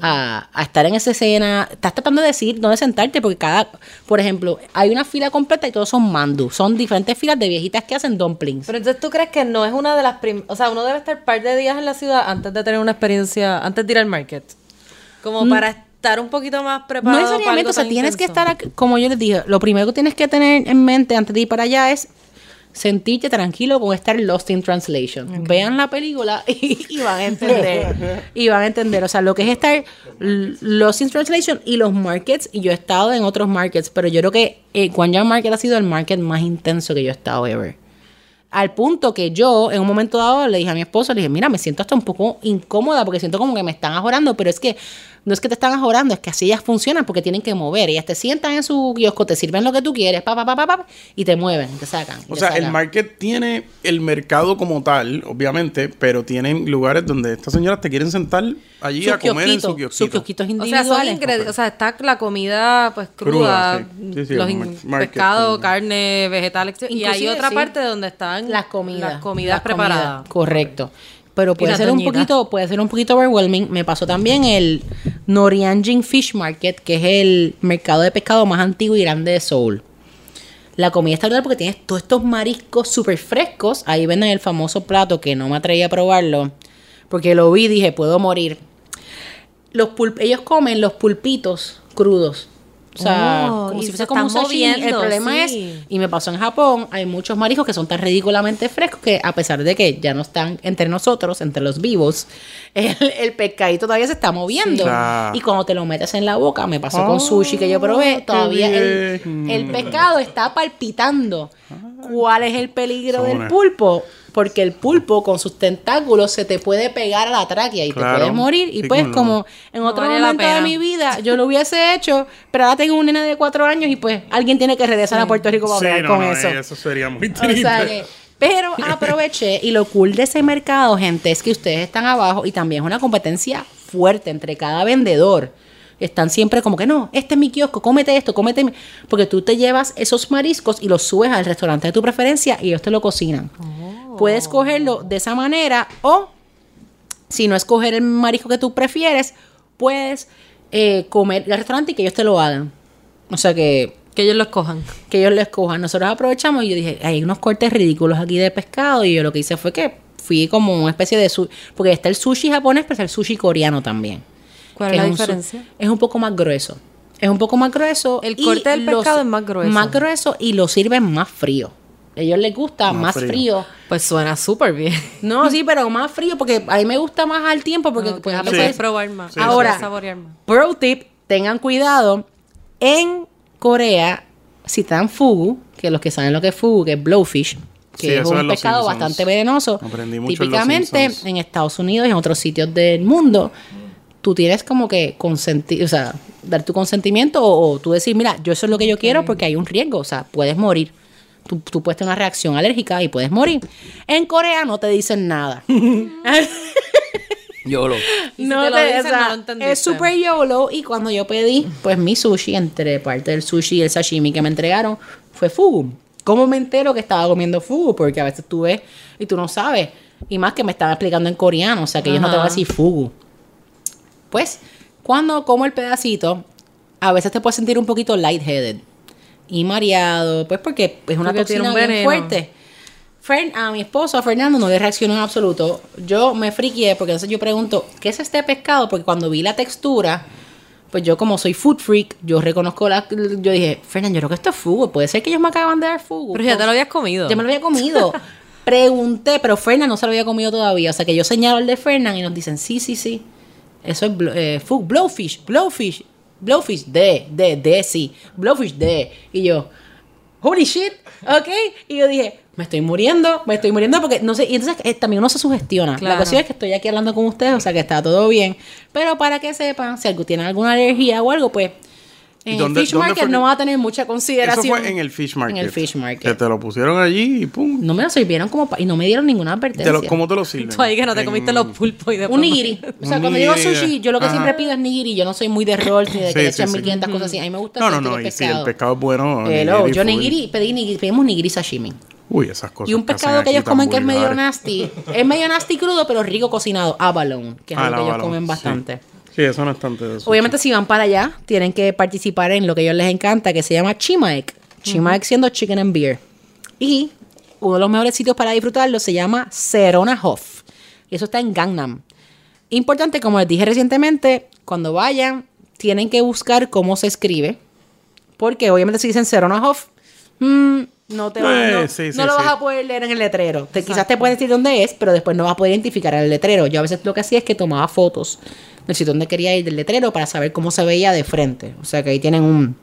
a, a estar en esa escena. Estás tratando de decir dónde sentarte porque cada, por ejemplo, hay una fila completa y todos son mandu. Son diferentes filas de viejitas que hacen dumplings. Pero entonces tú crees que no es una de las prim o sea, uno debe estar un par de días en la ciudad antes de tener una experiencia, antes de ir al market. Como para estar un poquito más Mm. no preparado. para necesariamente, o sea, tienes que estar, como yo les dije, lo primero que tienes que tener en mente antes de ir para allá es sentirte tranquilo con estar Lost in Translation. Vean la película (laughs) y, y van a entender. (laughs) y van a entender. O sea, lo que es estar Lost in Translation y los markets. Y yo he estado en otros markets, pero yo creo que eh, Gwangyang Market ha sido el market más intenso que yo he estado ever. Al punto que yo, en un momento dado, le dije a mi esposo, le dije, mira, me siento hasta un poco incómoda porque siento como que me están ajorando, pero es que no es que te están ajorando, es que así ellas funcionan porque tienen que mover. Ellas te sientan en su kiosco, te sirven lo que tú quieres, pa, pa, pa, pa, pa, y te mueven, te sacan. O te sea, el market tiene el mercado como tal, obviamente, pero tienen lugares donde estas señoras te quieren sentar allí a comer en su kiosquitos, sus kiosquito. kiosquitos O sea, son individuales. ingredientes, o sea, está la comida pues Cruda, cruda, sí. Sí, sí, los pescado, sí. carne, vegetales, y hay otra sí. parte donde están las comidas. las comidas las preparadas. comidas, correcto. Pero puede ser un poquito, puede ser un poquito overwhelming. Me pasó también el Norianjin Fish Market, que es el mercado de pescado más antiguo y grande de Seoul. La comida está brutal porque tienes todos estos mariscos súper frescos. Ahí venden el famoso plato que no me atreví a probarlo. Porque lo vi y dije, puedo morir. Los pulp- ellos comen los pulpitos crudos. O sea, Oh, como y si se fuese como un sashimi. El moviendo, problema sí. es, y me pasó en Japón, hay muchos mariscos que son tan ridículamente frescos que a pesar de que ya no están entre nosotros, entre los vivos, (laughs) el, el pescadito todavía se está moviendo. Y cuando te lo metes en la boca, me pasó Oh, con sushi que yo probé, todavía el, pescado está palpitando. ¿Cuál es el peligro del pulpo? Porque el pulpo con sus tentáculos se te puede pegar a la tráquea y te puedes morir. Y Sí, pues como- como en No otro vale la momento de mi vida yo lo hubiese hecho, pero ahora tengo un nene de cuatro años y pues alguien tiene que regresar a Puerto Rico para Sí, hablar no, con no, eso. eso sería muy O triste. sea que- pero aproveché y lo cool de ese mercado, gente, es que ustedes están abajo y también es una competencia fuerte entre cada vendedor. Están siempre como que no, este es mi kiosco, cómete esto, cómete. mi-". Porque tú te llevas esos mariscos y los subes al restaurante de tu preferencia y ellos te lo cocinan. Puedes cogerlo de esa manera o si no escoger el marisco que tú prefieres, puedes eh, comer al restaurante y que ellos te lo hagan. O sea que Que ellos lo escojan. que ellos lo escojan. Nosotros aprovechamos y yo dije, hay unos cortes ridículos aquí de pescado y yo lo que hice fue que fui como una especie de sushi, porque está el sushi japonés, pero está el sushi coreano también. ¿Cuál es la su- diferencia? es un poco más grueso. es un poco más grueso. El corte del pescado es más grueso. Más grueso y lo sirven más frío. A ellos les gusta Más más, frío. frío. Pues suena súper bien. No, sí, pero más frío porque a mí me gusta más al tiempo porque pues a Sí. puedes probar más. Sí, Ahora- saborear más. Pro tip, tengan cuidado. En Corea, si te dan fugu, que los que saben lo que es fugu, que es blowfish, que Sí, es un pescado bastante venenoso, en típicamente en Estados Unidos y en otros sitios del mundo, tú tienes como que consentir, o sea, dar tu consentimiento o, o tú decir, mira, yo eso es lo que yo quiero porque hay un riesgo, o sea, puedes morir. Tú, tú puedes tener una reacción alérgica y puedes morir. En Corea no te dicen nada. (laughs) YOLO. Si te lo dicen, no lo entendiste. es super YOLO. Y cuando yo pedí, pues mi sushi, entre parte del sushi y el sashimi que me entregaron, fue fugu. ¿Cómo me entero que estaba comiendo fugu? Porque a veces tú ves y tú no sabes. Y más que me estaban explicando en coreano, o sea que ellos no te van a decir fugu. Pues, cuando como el pedacito, a veces te puedes sentir un poquito lightheaded y mareado, pues porque es una Porque toxina un bien fuerte. Fern- a mi esposo, a Fernando, no le reaccionó en absoluto. Yo me friqué porque entonces yo pregunto, ¿qué es este pescado? Porque cuando vi la textura, pues yo como soy food freak, yo reconozco la... Yo dije, Fernando, yo creo que esto es fugo. Puede ser que ellos me acaban de dar fugo. Pero ya te lo habías comido. Ya me lo había comido. (laughs) Pregunté, pero Fernan no se lo había comido todavía. O sea que yo señalo el de Fernan y nos dicen, sí, sí, sí. Eso es blo- eh, fu- blowfish, blowfish, blowfish de, de, de, sí. Blowfish de. Y yo, holy shit, ok. Y yo dije, me estoy muriendo, me estoy muriendo porque no sé. Y entonces eh, también uno se sugestiona. Claro. La cuestión es que estoy aquí hablando con ustedes, o sea que está todo bien. Pero para que sepan, si tienen alguna alergia o algo, pues. En ¿Dónde- el fish dónde market fue no va a tener mucha Eso consideración. fue en el Fish Market. En el fish market. Que te lo pusieron allí y pum. No me lo sirvieron como pa- y no me dieron ninguna Te advertencia. lo- ¿Cómo te lo sirven? Tú ahí que no te En- comiste los pulpos y después... un nigiri. O sea, Un cuando digo sushi, yo lo que ajá. siempre pido es nigiri. Yo no soy muy de roll ni de que Sí, le echan sí. 1500 cosas así. A mí me gusta No, no, no. el Y si el pescado. pescado es bueno. Hello, nigiri yo nigiri, pedí nigiri, pedimos nigiri sashimi. Uy, esas cosas. Y un pescado que ellos comen que es medio nasty. es medio nasty crudo, pero rico cocinado. Abalone, que es Ah, algo que ellos comen bastante. Sí, eso no es tanto de eso. Obviamente, si van para allá, tienen que participar en lo que a ellos les encanta, que se llama Chimaek. Chimaek siendo Chicken and Beer. Y uno de los mejores sitios para disfrutarlo se llama Serona Hof. Y eso está en Gangnam. Importante, como les dije recientemente, cuando vayan, tienen que buscar cómo se escribe. Porque obviamente si dicen Serona Hof, mm, no, te va- Eh, no, sí, sí, no lo sí. vas a poder leer en el letrero. Te- quizás te pueden decir dónde es, pero después no vas a poder identificar el letrero. Yo a veces lo que hacía es que tomaba fotos del sitio donde quería ir del letrero para saber cómo se veía de frente. O sea que ahí tienen un,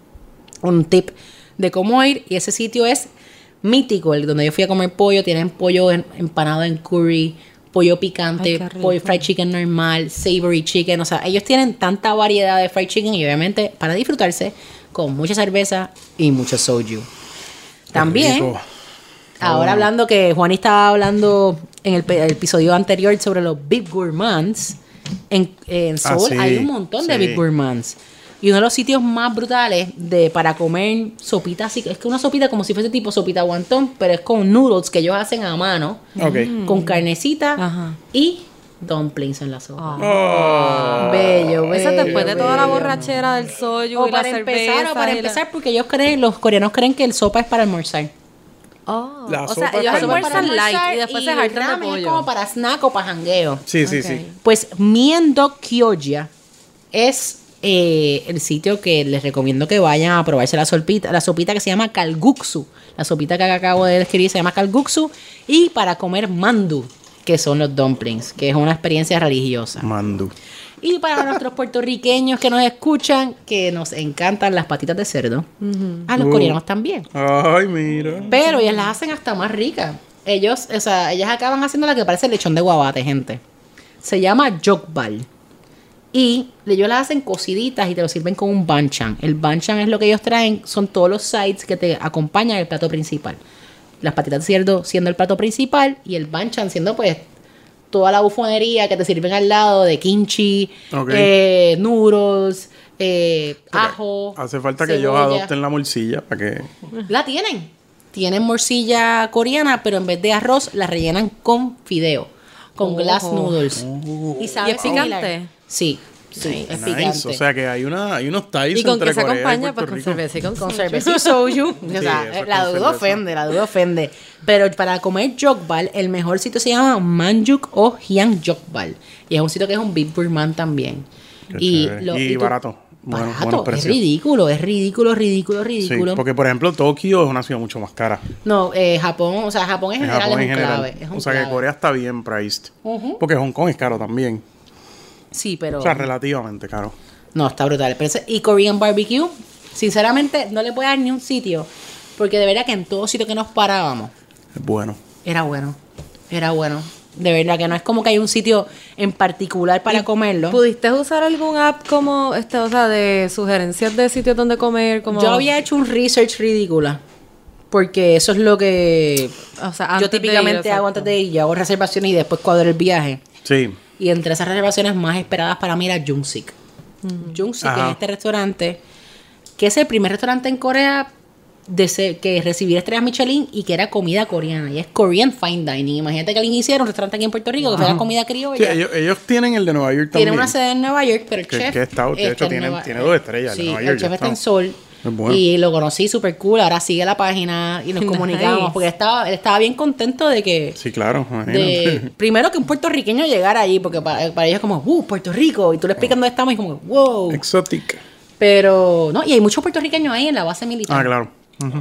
un tip de cómo ir. Y ese sitio es mítico, el donde yo fui a comer pollo. Tienen pollo en- empanado en curry, pollo picante, Ay, pollo fried chicken normal, savory chicken. O sea, ellos tienen tanta variedad de fried chicken y obviamente para disfrutarse con mucha cerveza y mucho soju. También, ahora hablando que Juan estaba hablando en el, el episodio anterior sobre los Big Gourmands, en, en Ah, Seoul sí, hay un montón de. Big Gourmands. Y uno de los sitios más brutales de para comer sopita así, es que una sopita como si fuese tipo sopita guantón, pero es con noodles que ellos hacen a mano, Ok. con carnecita Ajá. y dumplings en la sopa. Oh. Bello, bello. Eso después de toda la borrachera del soyu O y la para empezar, cerveza o para y la- empezar, porque ellos creen, los coreanos creen que el sopa es para almorzar. Oh, La o sopa sea, ellos almuerzan light y después se de ramen es como para snack o para jangueo. Sí, sí, sí. Pues Miendo Kyoja es eh, el sitio que les recomiendo que vayan a probarse la sopita, la sopita que se llama kalguksu. La sopita que acabo de describir se llama kalguksu. Y para comer mandu, que son los dumplings, que es una experiencia religiosa. Mandu. Y para nuestros puertorriqueños que nos escuchan, que nos encantan las patitas de cerdo, a los Uh. coreanos también. Ay, mira. Pero ellas las hacen hasta más ricas. Ellos, o sea, ellas acaban haciendo la que parece lechón de guabate, gente. Se llama jokbal. Y ellos las hacen cociditas y te lo sirven con un banchan. El banchan es lo que ellos traen, son todos los sides que te acompañan el plato principal. Las patitas de cerdo siendo el plato principal y el banchan siendo pues toda la bufonería que te sirven al lado de kimchi, Ok. eh, noodles, eh, ajo. Hace falta que ellos adopten la morcilla para que. La tienen. Tienen morcilla coreana, pero en vez de arroz la rellenan con fideo, con Oh. glass noodles. ¿Y, sabe ¿Y es picante? similar. Sí, sí, es Nice. O sea que hay, una, hay unos ties ¿Y con entre qué se Corea acompaña? Pues con cerveza (laughs) y con con soju. cerveza y soju. o sea, la duda cerveza. ofende, la duda ofende. Pero para comer jokbal, el mejor sitio se llama Manjuk o Hyang Jokbal. Y es un sitio que es un Big Gourmand también. Y, lo- barato. Bueno, barato. es ridículo, es ridículo, ridículo, Sí, ridículo. porque por ejemplo Tokio es una ciudad mucho más cara. No, eh, Japón, o sea, Japón en En general Japón es en un general. clave. Es un o sea que. Corea está bien priced. Porque Hong Kong es caro también. Sí, pero... O sea, relativamente caro. No, está brutal. Pero ese- y Korean Barbecue, sinceramente, no le voy a dar ni un sitio. Porque de verdad que en todo sitio que nos parábamos, Es bueno. era bueno. Era bueno. De verdad que no es como que hay un sitio en particular para comerlo. ¿Pudiste usar algún app como, este, o sea, de sugerencias de sitios donde comer? Como, Yo había hecho un research ridícula. Porque eso es lo que o sea, yo ir, típicamente hago antes de ir. Yo hago reservaciones y después cuadro el viaje. Sí. Y entre esas reservaciones más esperadas para mí era Jungsik. Jungsik Ajá. es este restaurante que es el primer restaurante en Corea de ser- que recibir estrellas Michelin y que era comida coreana. Y es Korean Fine Dining. Imagínate que alguien hiciera un restaurante aquí en Puerto Rico que fuera comida Sí, criolla. ellos, ellos tienen el de Nueva York también. Tiene una sede en Nueva York, pero el Que- chef. que está- de hecho, en tiene- Nueva- tiene dos estrellas, el Sí, Nueva el York chef ya está en. Sol. Bueno. Y lo conocí súper cool. Ahora sigue la página y nos (laughs) Nice. comunicamos. Porque estaba, él estaba bien contento de que. Sí, claro. de- (laughs) primero que un puertorriqueño llegara allí, porque para, para ellos es como, uh, Puerto Rico. Y tú le explicas dónde estamos y como, wow. Exotic. Pero, no, y hay muchos puertorriqueños ahí en la base militar. Ah, claro.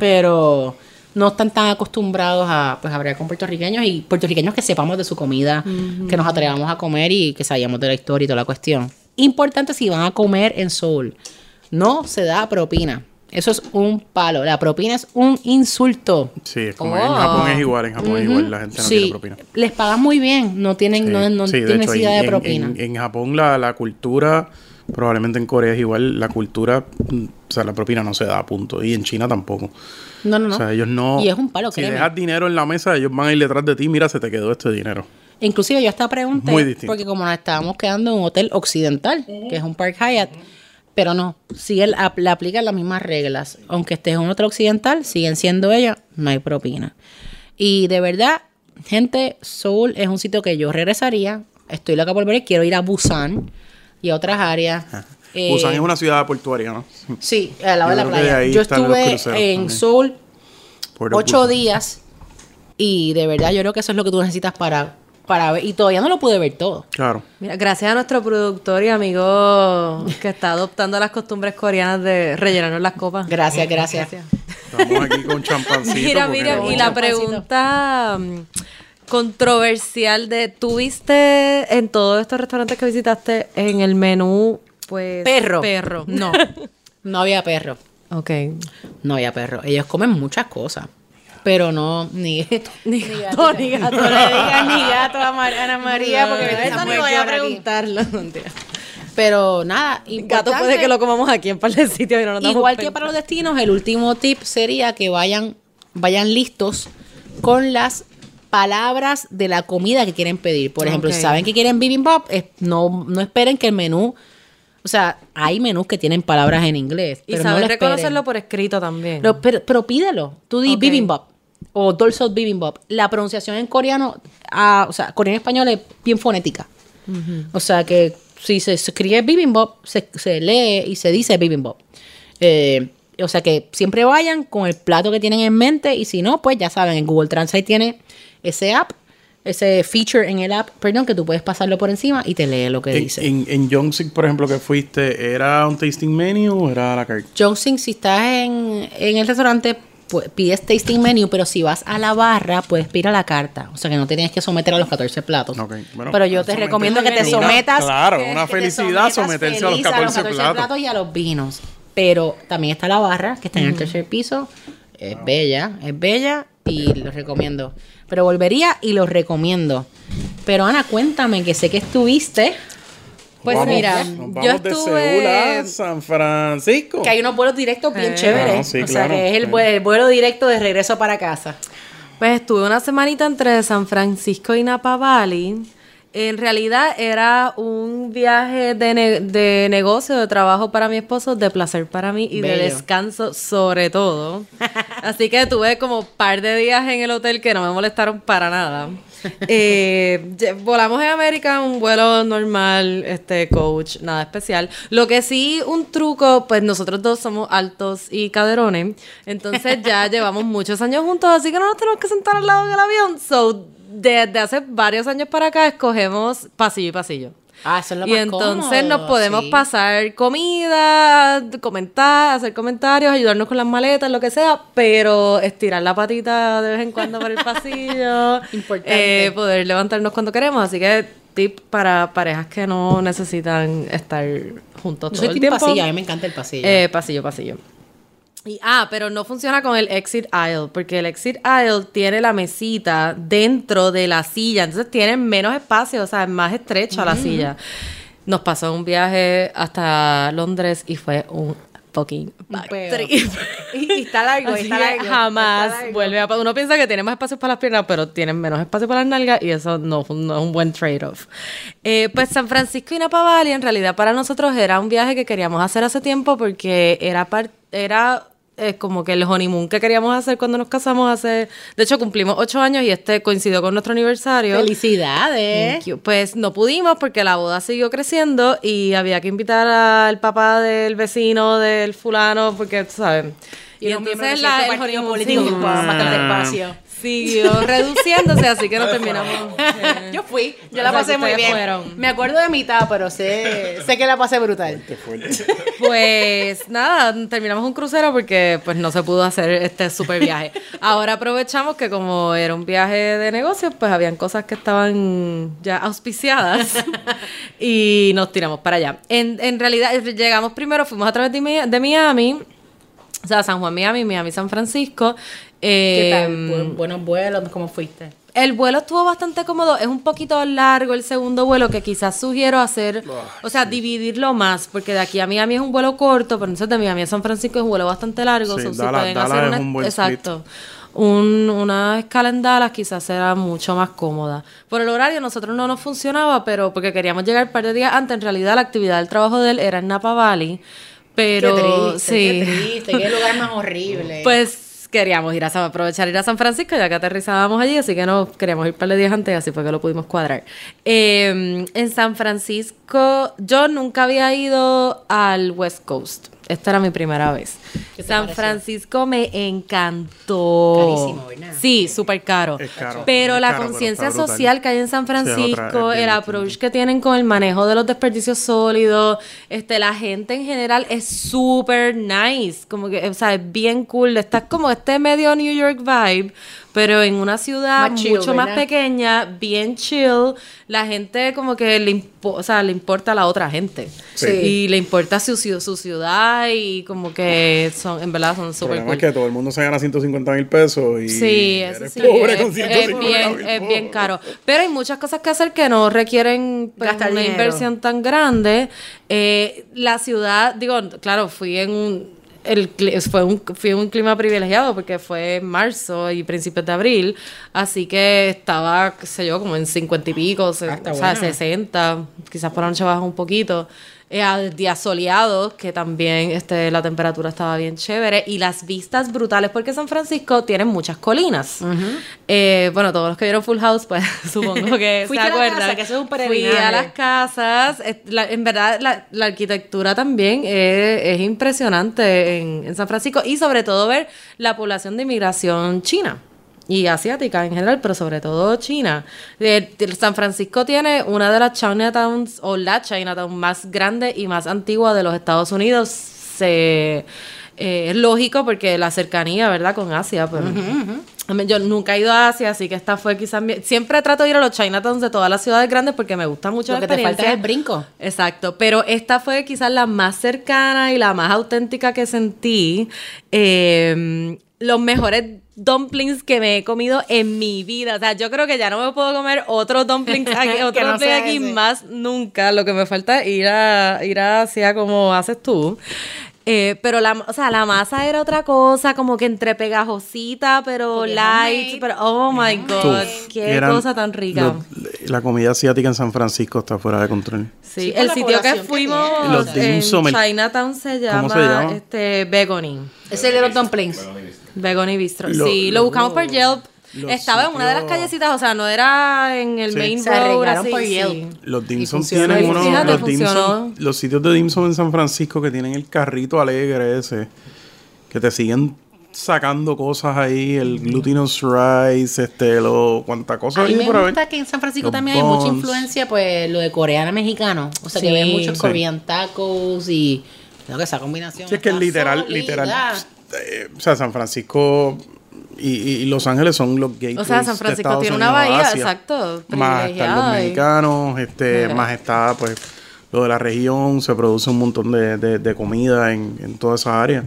Pero no están tan acostumbrados a pues hablar con puertorriqueños y puertorriqueños que sepamos de su comida, que nos atrevamos a comer y que sabíamos de la historia y toda la cuestión. Importante si van a comer en Seoul, no se da propina. Eso es un palo. La propina es un insulto. Sí, es como Oh. en Japón es igual. En Japón es igual. La gente no sí, tiene propina. les pagan muy bien, no tienen, Sí, no, no sí, de tienen hecho, necesidad en- de propina. En, en Japón la, la cultura, probablemente en Corea es igual, la cultura, mm, o sea, la propina no se da, punto. Y en China tampoco. no, no, no. O sea, ellos no... Y es un palo, Si créeme. dejas dinero en la mesa, ellos van a ir detrás de ti, mira, se te quedó este dinero. Inclusive yo hasta pregunté, Muy porque como nos estábamos quedando en un hotel occidental, que es un Park Hyatt, pero no, el- ap- le aplican las mismas reglas. Aunque estés en hotel occidental, siguen siendo ellas, no hay propina. Y de verdad, gente, Seoul es un sitio que yo regresaría. Estoy loca por ver, quiero ir a Busan y a otras áreas. Eh, Busan es una ciudad portuaria, ¿no? Sí, al lado Yo de la playa. Yo estuve en. Seoul ocho días y de verdad yo creo que eso es lo que tú necesitas para, para ver. Y todavía no lo pude ver todo. Claro. Mira, gracias a nuestro productor y amigo que está adoptando las costumbres coreanas de rellenarnos las copas. Gracias, gracias. Estamos aquí con champancito. (laughs) Mira, mira, y la pregunta mm, controversial de, ¿tuviste en todos estos restaurantes que visitaste en el menú, pues... Perro. Perro. No. (laughs) No había perro. Ok. No había perro. Ellos comen muchas cosas. Pero no, ni, (laughs) Ni gato, ni gato. No le digas ni (laughs) gato a Mar- Ana María porque me Eso ni voy a preguntarlo. Pero nada, Gato puede que lo comamos aquí en par de sitios y no nos Igual que para los destinos, el último tip sería que vayan, vayan listos con las palabras de la comida que quieren pedir. Por ejemplo, si saben que quieren bibimbap, no, no esperen que el menú, o sea, hay menús que tienen palabras en inglés. Y pero no lo esperen. reconocerlo por escrito también. Pero, pero, pero pídelo. Tú di Ok. bibimbap o dorsal bibimbap. La pronunciación en coreano, ah, o sea, coreano español es bien fonética. O sea que si se escribe bibimbap, se, se lee y se dice bibimbap. Eh, o sea que siempre vayan con el plato que tienen en mente y si no, pues ya saben, en Google Translate tiene ese app, ese feature en el app, perdón, que tú puedes pasarlo por encima y te lee lo que En, dice. en, en Yongsit, por ejemplo, que fuiste, ¿era un tasting menu o era a la carte? Johnson, si estás en, en el restaurante, pu- pides tasting menu, pero si vas a la barra, puedes pedir a la carta. O sea que no tienes que someter a los 14 platos. Ok, bueno, pero yo te recomiendo que te Una- sometas. claro, que- una que te felicidad sometas someterse a los feliz 14 platos. y a los vinos. Pero también está la barra, que está en el tercer piso. Es bella, es bella y lo recomiendo. Pero volvería y lo recomiendo. Pero Ana, cuéntame, que sé que estuviste. Pues Vamos- mira, nos yo vamos de Seúl estuve... a San Francisco. Que hay unos vuelos directos bien Eh. chéveres. Ah, sí, o sea, que es el, el vuelo directo de regreso para casa. Pues estuve una semanita entre San Francisco y Napa Valley. En realidad era un viaje de, ne- de negocio, de trabajo para mi esposo, de placer para mí y de descanso sobre todo. (laughs) Así que tuve como par de días en el hotel que no me molestaron para nada. Eh, volamos en América, un vuelo normal, este coach, nada especial. Lo que sí, un truco, pues nosotros dos somos altos y caderones, entonces ya (laughs) llevamos muchos años juntos, así que no nos tenemos que sentar al lado del avión. So, desde hace varios años para acá escogemos pasillo y pasillo. Ah, eso es lo Y más entonces cómodo, nos podemos sí. pasar comida, comentar, hacer comentarios, ayudarnos con las maletas, lo que sea, pero estirar la patita de vez en cuando por el pasillo. (laughs) Importante. eh, poder levantarnos cuando queremos. Así que tip para parejas que no necesitan estar juntos Yo todo soy el tiempo. pasillo, a mí me encanta el pasillo. Eh, pasillo, pasillo. Y, ah, pero no funciona con el exit aisle, porque el exit aisle tiene la mesita dentro de la silla, entonces tiene menos espacio, o sea, es más estrecha la silla. Nos pasó un viaje hasta Londres y fue un fucking back peo. trip. y, y está largo, Así está largo. jamás está largo. vuelve a Uno piensa que tiene más espacio para las piernas, pero tienen menos espacio para las nalgas y eso no, no es un buen trade-off. Eh, pues San Francisco y Napa Valley en realidad para nosotros era un viaje que queríamos hacer hace tiempo porque era, era eh, como que el honeymoon que queríamos hacer cuando nos casamos hace... De hecho, cumplimos ocho años y este coincidió con nuestro aniversario. Felicidades. Thank you. Pues no pudimos porque la boda siguió creciendo y había que invitar al papá del vecino, del fulano, porque, tú ¿sabes? Y, los miembros de la- el honeymoon político ocupaban bastante espacio. Siguió reduciéndose, así que nos terminamos. (laughs) Yo fui, yo la pasé muy bien. fueron. Me acuerdo de mitad, pero sé, sé que la pasé brutal. (laughs) Pues nada, terminamos un crucero porque pues no se pudo hacer este super viaje. Ahora aprovechamos que como era un viaje de negocios, pues habían cosas que estaban ya auspiciadas (laughs) y nos tiramos para allá. En, en realidad llegamos primero, fuimos a través de Miami, o sea, San Juan, Miami, Miami, San Francisco. ¿Qué tal? Em, Bu- buenos vuelos, ¿cómo fuiste? el vuelo estuvo bastante cómodo, es un poquito largo el segundo vuelo que quizás sugiero hacer, o sea, dividirlo más, porque de aquí a Miami es un vuelo corto, pero entonces de Miami a San Francisco es un vuelo bastante largo, Sí, so, si pueden Dallas hacer es una, un buen exacto, un- una escala en Dallas quizás será mucho más cómoda. Por el horario nosotros no nos funcionaba, pero porque queríamos llegar un par de días antes, en realidad la actividad del trabajo de él era en Napa Valley, pero qué triste, sí. qué triste, qué lugar más horrible. (laughs) Pues queríamos ir a San, aprovechar ir a San Francisco ya que aterrizábamos allí, así que no queríamos ir para el días antes, así fue que lo pudimos cuadrar. Eh, en San Francisco, yo nunca había ido al West Coast. Esta era mi primera vez. ¿Qué te San? Francisco me encantó. Carísimo, ¿verdad? Sí, súper caro. Es caro, Pero es la conciencia social que hay en San Francisco, el approach que tienen con el manejo de los desperdicios sólidos, este, la gente en general es súper nice, como que, o sea, es bien cool, estás como este medio New York vibe, pero en una ciudad Más chill, mucho más pequeña, bien chill, la gente como que le, impo- o sea, le importa a la otra gente. Sí. Y le importa su, su ciudad y como que son, en verdad son El súper problema cool. es que todo el mundo se gana 150 mil pesos y Sí, eso eres sí. pobre es, con es 150 bien, mil es bien caro. Pero hay muchas cosas que hacer que no requieren pues, Gastar una dinero. inversión tan grande. Eh, la ciudad, digo, claro, fui en un. El, fue un, fui en un clima privilegiado porque fue en marzo y principios de abril, así que estaba, qué sé yo, como en 50 y pico, se- Ah, o sea, bueno. 60, quizás por la noche baja un poquito. Eh, días soleados, que también este, la temperatura estaba bien chévere, y las vistas brutales, porque San Francisco tiene muchas colinas. Eh, bueno, todos los que vieron Full House, pues (laughs) supongo que (laughs) se acuerdan. casa, que eso es un Fui a las casas. La- en verdad, la, la arquitectura también es, es impresionante en, en San Francisco, y sobre todo ver la población de inmigración china y asiática en general, pero sobre todo China. Eh, San Francisco tiene una de las Chinatowns o la Chinatown más grande y más antigua de los Estados Unidos. Se, eh, es lógico porque la cercanía, ¿verdad? Con Asia. Pero, mean, Yo nunca he ido a Asia, así que esta fue quizás... mi- Siempre trato de ir a los Chinatowns de todas las ciudades grandes porque me gusta mucho Lo la que te falta es el brinco. Exacto, pero esta fue quizás la más cercana y la más auténtica que sentí. Eh, los mejores dumplings que me he comido en mi vida. O sea, yo creo que ya no me puedo comer otro dumplings (laughs) aquí, otro no dumpling aquí ese. más nunca. Lo que me falta es ir a ir a Asia como haces tú. Eh, pero la, o sea, la masa era otra cosa, como que entre pegajosita, pero Porque es light, pero oh my god, Uf, qué cosa tan rica. los- la comida asiática en San Francisco está fuera de control. Sí, el sitio que fuimos en el- Chinatown se llama, ¿Cómo se llama? este Begony. Ese de los dumplings. Begony Bistro. Lo- sí, lo- lo buscamos por Yelp. Estaba en una de las callecitas, o sea, no era en el Sí. main Se road. así, por sí. Los Y dim sum funcionó. tienen fíjate, los, los sitios de dim sum en San Francisco que tienen el carrito alegre ese que te siguen sacando cosas ahí, el glutinous rice, este, lo, cuánta cosa A mí hay me por gusta que en San Francisco Los también hay mucha influencia, pues, lo de coreano mexicano. O sea, que Sí. ven muchos Sí. Korean tacos y... Creo que esa combinación Sí, es que está literal, literal. Eh, o sea, San Francisco y, Los Ángeles son los gateways O sea, San Francisco tiene una Unidos bahía, Asia. exacto, Más están los mexicanos, este, más está, pues, lo de la región, se produce un montón de, de- de comida en, en toda esa área.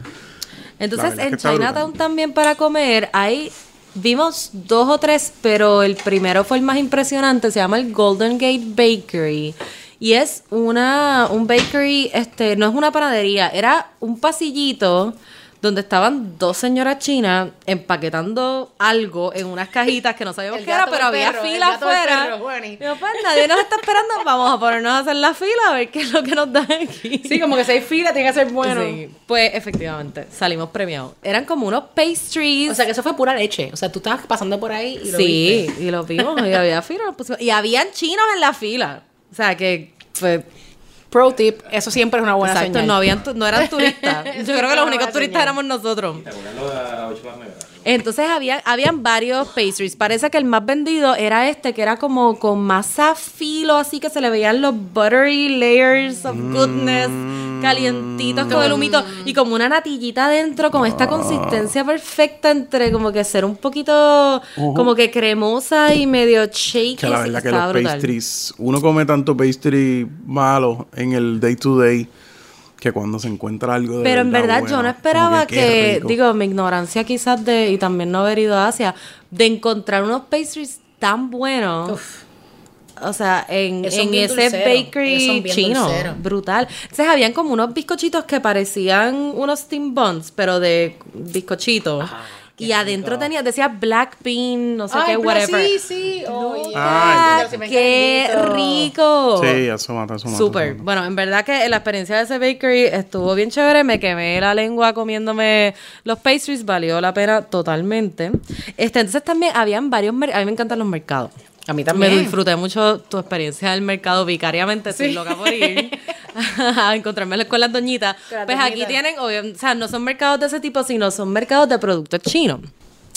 Entonces, en Chinatown también para comer, hay vimos dos o tres, pero el primero fue el más impresionante, se llama el Golden Gate Bakery. Y es una un bakery, este, no es una panadería, era un pasillito donde estaban dos señoras chinas empaquetando algo en unas cajitas que no sabíamos qué era, pero había perro, fila afuera. Digo, pues nadie nos está esperando, (laughs) vamos a ponernos a hacer la fila a ver qué es lo que nos dan aquí. Sí, como que seis filas tiene que ser bueno. Sí, pues efectivamente, salimos premiados. Eran como unos pastries. O sea, que eso fue pura leche. O sea, tú estabas pasando por ahí y lo sí, viste. y lo vimos, y había fila, y habían chinos en la fila. O sea, que pues, Pro tip, eso siempre es una buena exacto, señal. no habían tu- no eran (laughs) turistas. Yo creo que los únicos turistas señal. éramos nosotros. ¿Te acuerdas lo de? Entonces había, habían varios pastries. Parece que el más vendido era este, que era como con masa filo, así que se le veían los buttery layers of goodness, calientitos con el humito, y como una natillita adentro, con esta consistencia perfecta entre como que ser un poquito como que cremosa y medio shaky. Que la verdad que los brutal. pastries, uno come tanto pastry malo en el day to day que cuando se encuentra algo de Pero en verdad bueno, yo no esperaba que, digo, mi ignorancia quizás de, y también no haber ido a Asia, de encontrar unos pastries tan buenos. O sea, en, en ese bakery chino. dulceros. Brutal. Entonces habían como unos bizcochitos que parecían unos steam buns, pero de bizcochito. Y adentro tenía, decía black bean, no sé Ay, qué, whatever. Sí, sí. Ay, Ah, ¡Qué rico! Sí, eso mata, eso mata. Súper. Bueno, en verdad que la experiencia de ese bakery estuvo bien chévere. Me quemé la lengua comiéndome los pastries. Valió la pena totalmente. Este, entonces también habían varios... A mí me encantan los mercados. A mí Me también. disfruté mucho tu experiencia del mercado vicariamente. Estoy loca por ir (laughs) (laughs) a encontrarme con las doñitas. Las Pues aquí tienen, obvio- o sea, no son mercados de ese tipo, sino son mercados de productos chinos.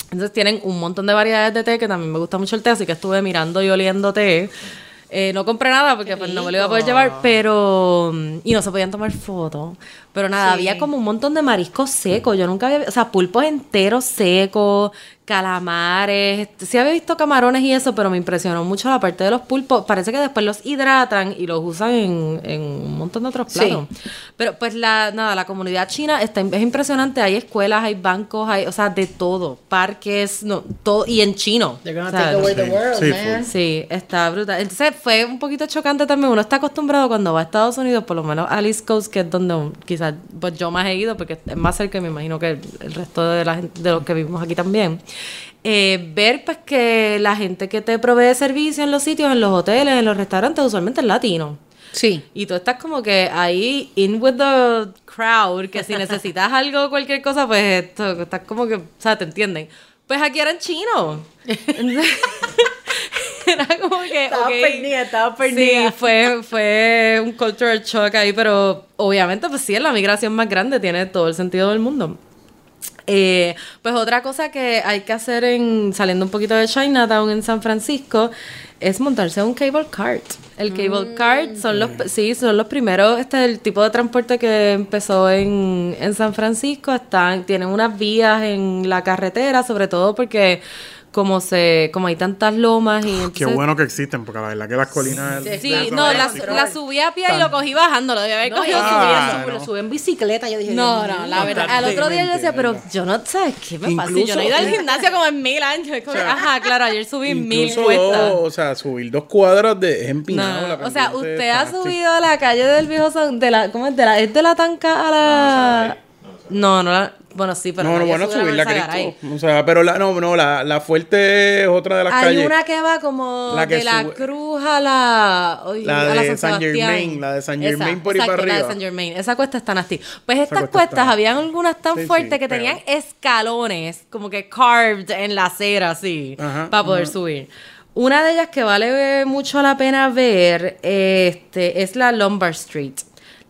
Entonces tienen un montón de variedades de té, que también me gusta mucho el té, así que estuve mirando y oliendo té. Eh, no compré nada porque pues, no me lo iba a poder llevar, pero... Y no se podían tomar fotos. Pero nada, Sí. había como un montón de mariscos secos. Yo nunca había... O sea, pulpos enteros secos, calamares. Sí había visto camarones y eso, pero me impresionó mucho la parte de los pulpos. Parece que después los hidratan y los usan en, en un montón de otros Sí. platos. Pero pues la, nada, la comunidad china está, es impresionante. Hay escuelas, hay bancos, hay, o sea, de todo. Parques, no, todo, y en chino. They're gonna O sea, take away the sí, world, sí, man. Sí, está brutal. Entonces fue un poquito chocante también. Uno está acostumbrado cuando va a Estados Unidos, por lo menos a East Coast, que es donde um, pues, yo más he ido, porque es más cerca me imagino que el, el resto de, la, de los que vivimos aquí también. Eh, ver pues que la gente que te provee servicio en los sitios, en los hoteles, en los restaurantes, usualmente es latino. Sí. Y tú estás como que ahí in with the crowd, que si (laughs) necesitas algo, cualquier cosa, pues esto, estás como que, o sea, te entienden. Pues aquí eran chinos. (laughs) (laughs) Era como que, Estaba ok. perdida, estaba Sí, perdida. fue, fue un cultural shock ahí, pero obviamente, pues sí, es la migración más grande, tiene todo el sentido del mundo. Eh, pues otra cosa que hay que hacer en saliendo un poquito de Chinatown en San Francisco es montarse a un cable cart. El cable cart son los sí, son los primeros este el tipo de transporte que empezó en, en San Francisco, están tienen unas vías en la carretera, sobre todo porque como se como hay tantas lomas y Qué entonces- bueno que existen, porque la verdad que las colinas. Sí, no, la, subí a pie y lo cogí bajando, lo debía haber No, cogido Ah, subí, no. lo subí en bicicleta. Yo dije, no, no, la verdad. Al otro día yo decía, pero yo no, ¿sabes qué me pasa? Yo no he ido al gimnasio como en mil años. Ajá, claro, ayer subí mil Incluso cuestas. dos, o sea, subir dos cuadras de empinado. la o sea, usted ha subido a la calle del viejo San, de la, ¿cómo es? De la, ¿Es de la tanca a la...? No, no, la, bueno, sí, pero No, no, sube a subir la. Cristo. O sea, pero la, no, no, la, la fuerte es otra de las Hay calles. una que va como La que de la sube- Cruz a la... ay, La a de San San. Germain, la de San Germain por ahí exacto, para la de arriba. San Germain. Esa cuesta está nasty. Pues estas cuesta cuestas, está- habían algunas tan Sí, sí, fuertes que pero- tenían escalones, como que carved en la acera, así, Ajá, para poder subir. Una de ellas que vale mucho la pena ver este, es la Lombard Street.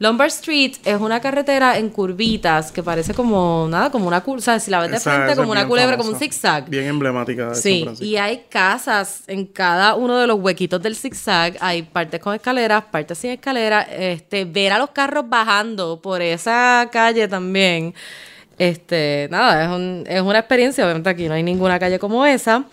Lombard Street es una carretera en curvitas que parece como nada, como una curva, o sea, si la ves de Esa- frente, esa como una culebra, como un zigzag. Bien emblemática de Sí, y hay casas en cada uno de los huequitos del zigzag. Hay partes con escaleras, partes sin escaleras. Este, ver a los carros bajando por esa calle también. Este, nada, es, un- es una experiencia. Obviamente aquí no hay ninguna calle como esa.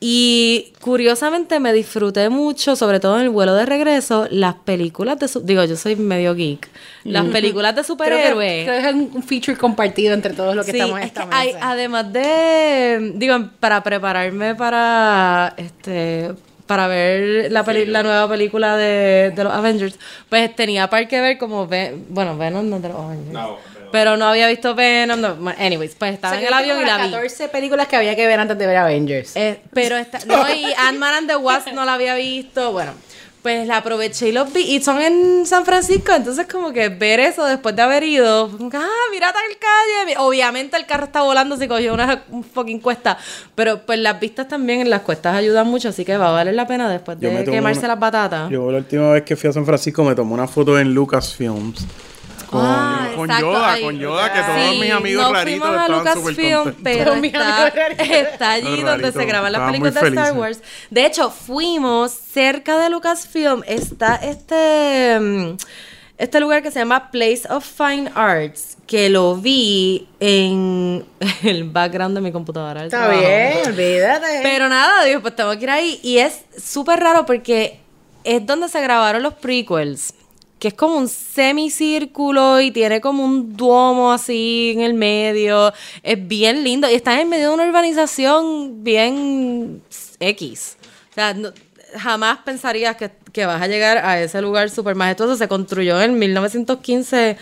Y curiosamente me disfruté mucho, sobre todo en el vuelo de regreso, las películas de. su- digo, yo soy medio geek. Las películas de Creo que, superhéroes. creo que es un feature compartido entre todos los que Sí, estamos en es que esta hay- además de, digo, para prepararme para este para ver la, peli- la nueva película de, de los Avengers, pues tenía par que ver como Ven- bueno, Venom no es de los Avengers. No, pero- no había visto Venom, no, bueno, anyways, pues O estaba sea, en que el avión y la vi. 14 películas que había que ver antes de ver Avengers. Eh, pero esta, (laughs) no, y Ant-Man and the Wasp no la había visto. Bueno, pues la aproveché y los vi. Y son en San Francisco, entonces como que ver eso después de haber ido, ah, mira tal calle. Obviamente el carro está volando, se cogió una fucking cuesta. Pero pues las vistas también en las cuestas ayudan mucho, así que va a valer la pena después de quemarse una- las batatas. Yo la última vez que fui a San Francisco me tomé una foto en Lucasfilms. Con, Ah, con. Yoda, Ay, con Yoda, que todos sí, mis amigos no raritos fuimos estaban Lucasfilm, contentos. pero está, (laughs) está allí donde se graban las películas de Star. Wars. De hecho, fuimos cerca de Lucasfilm, está este, mm, este lugar que se llama Place of Fine Arts, que lo vi en (laughs) el background de mi computadora. Está trabajo. bien, olvídate. Pero nada, digo, pues tengo que ir ahí. Y es súper raro porque es donde se grabaron los prequels. Que es como un semicírculo y tiene como un duomo así en el medio. Es bien lindo. Y está en medio de una urbanización bien X. O sea, jamás pensarías que, que vas a llegar a ese lugar súper majestuoso. Se construyó en 1915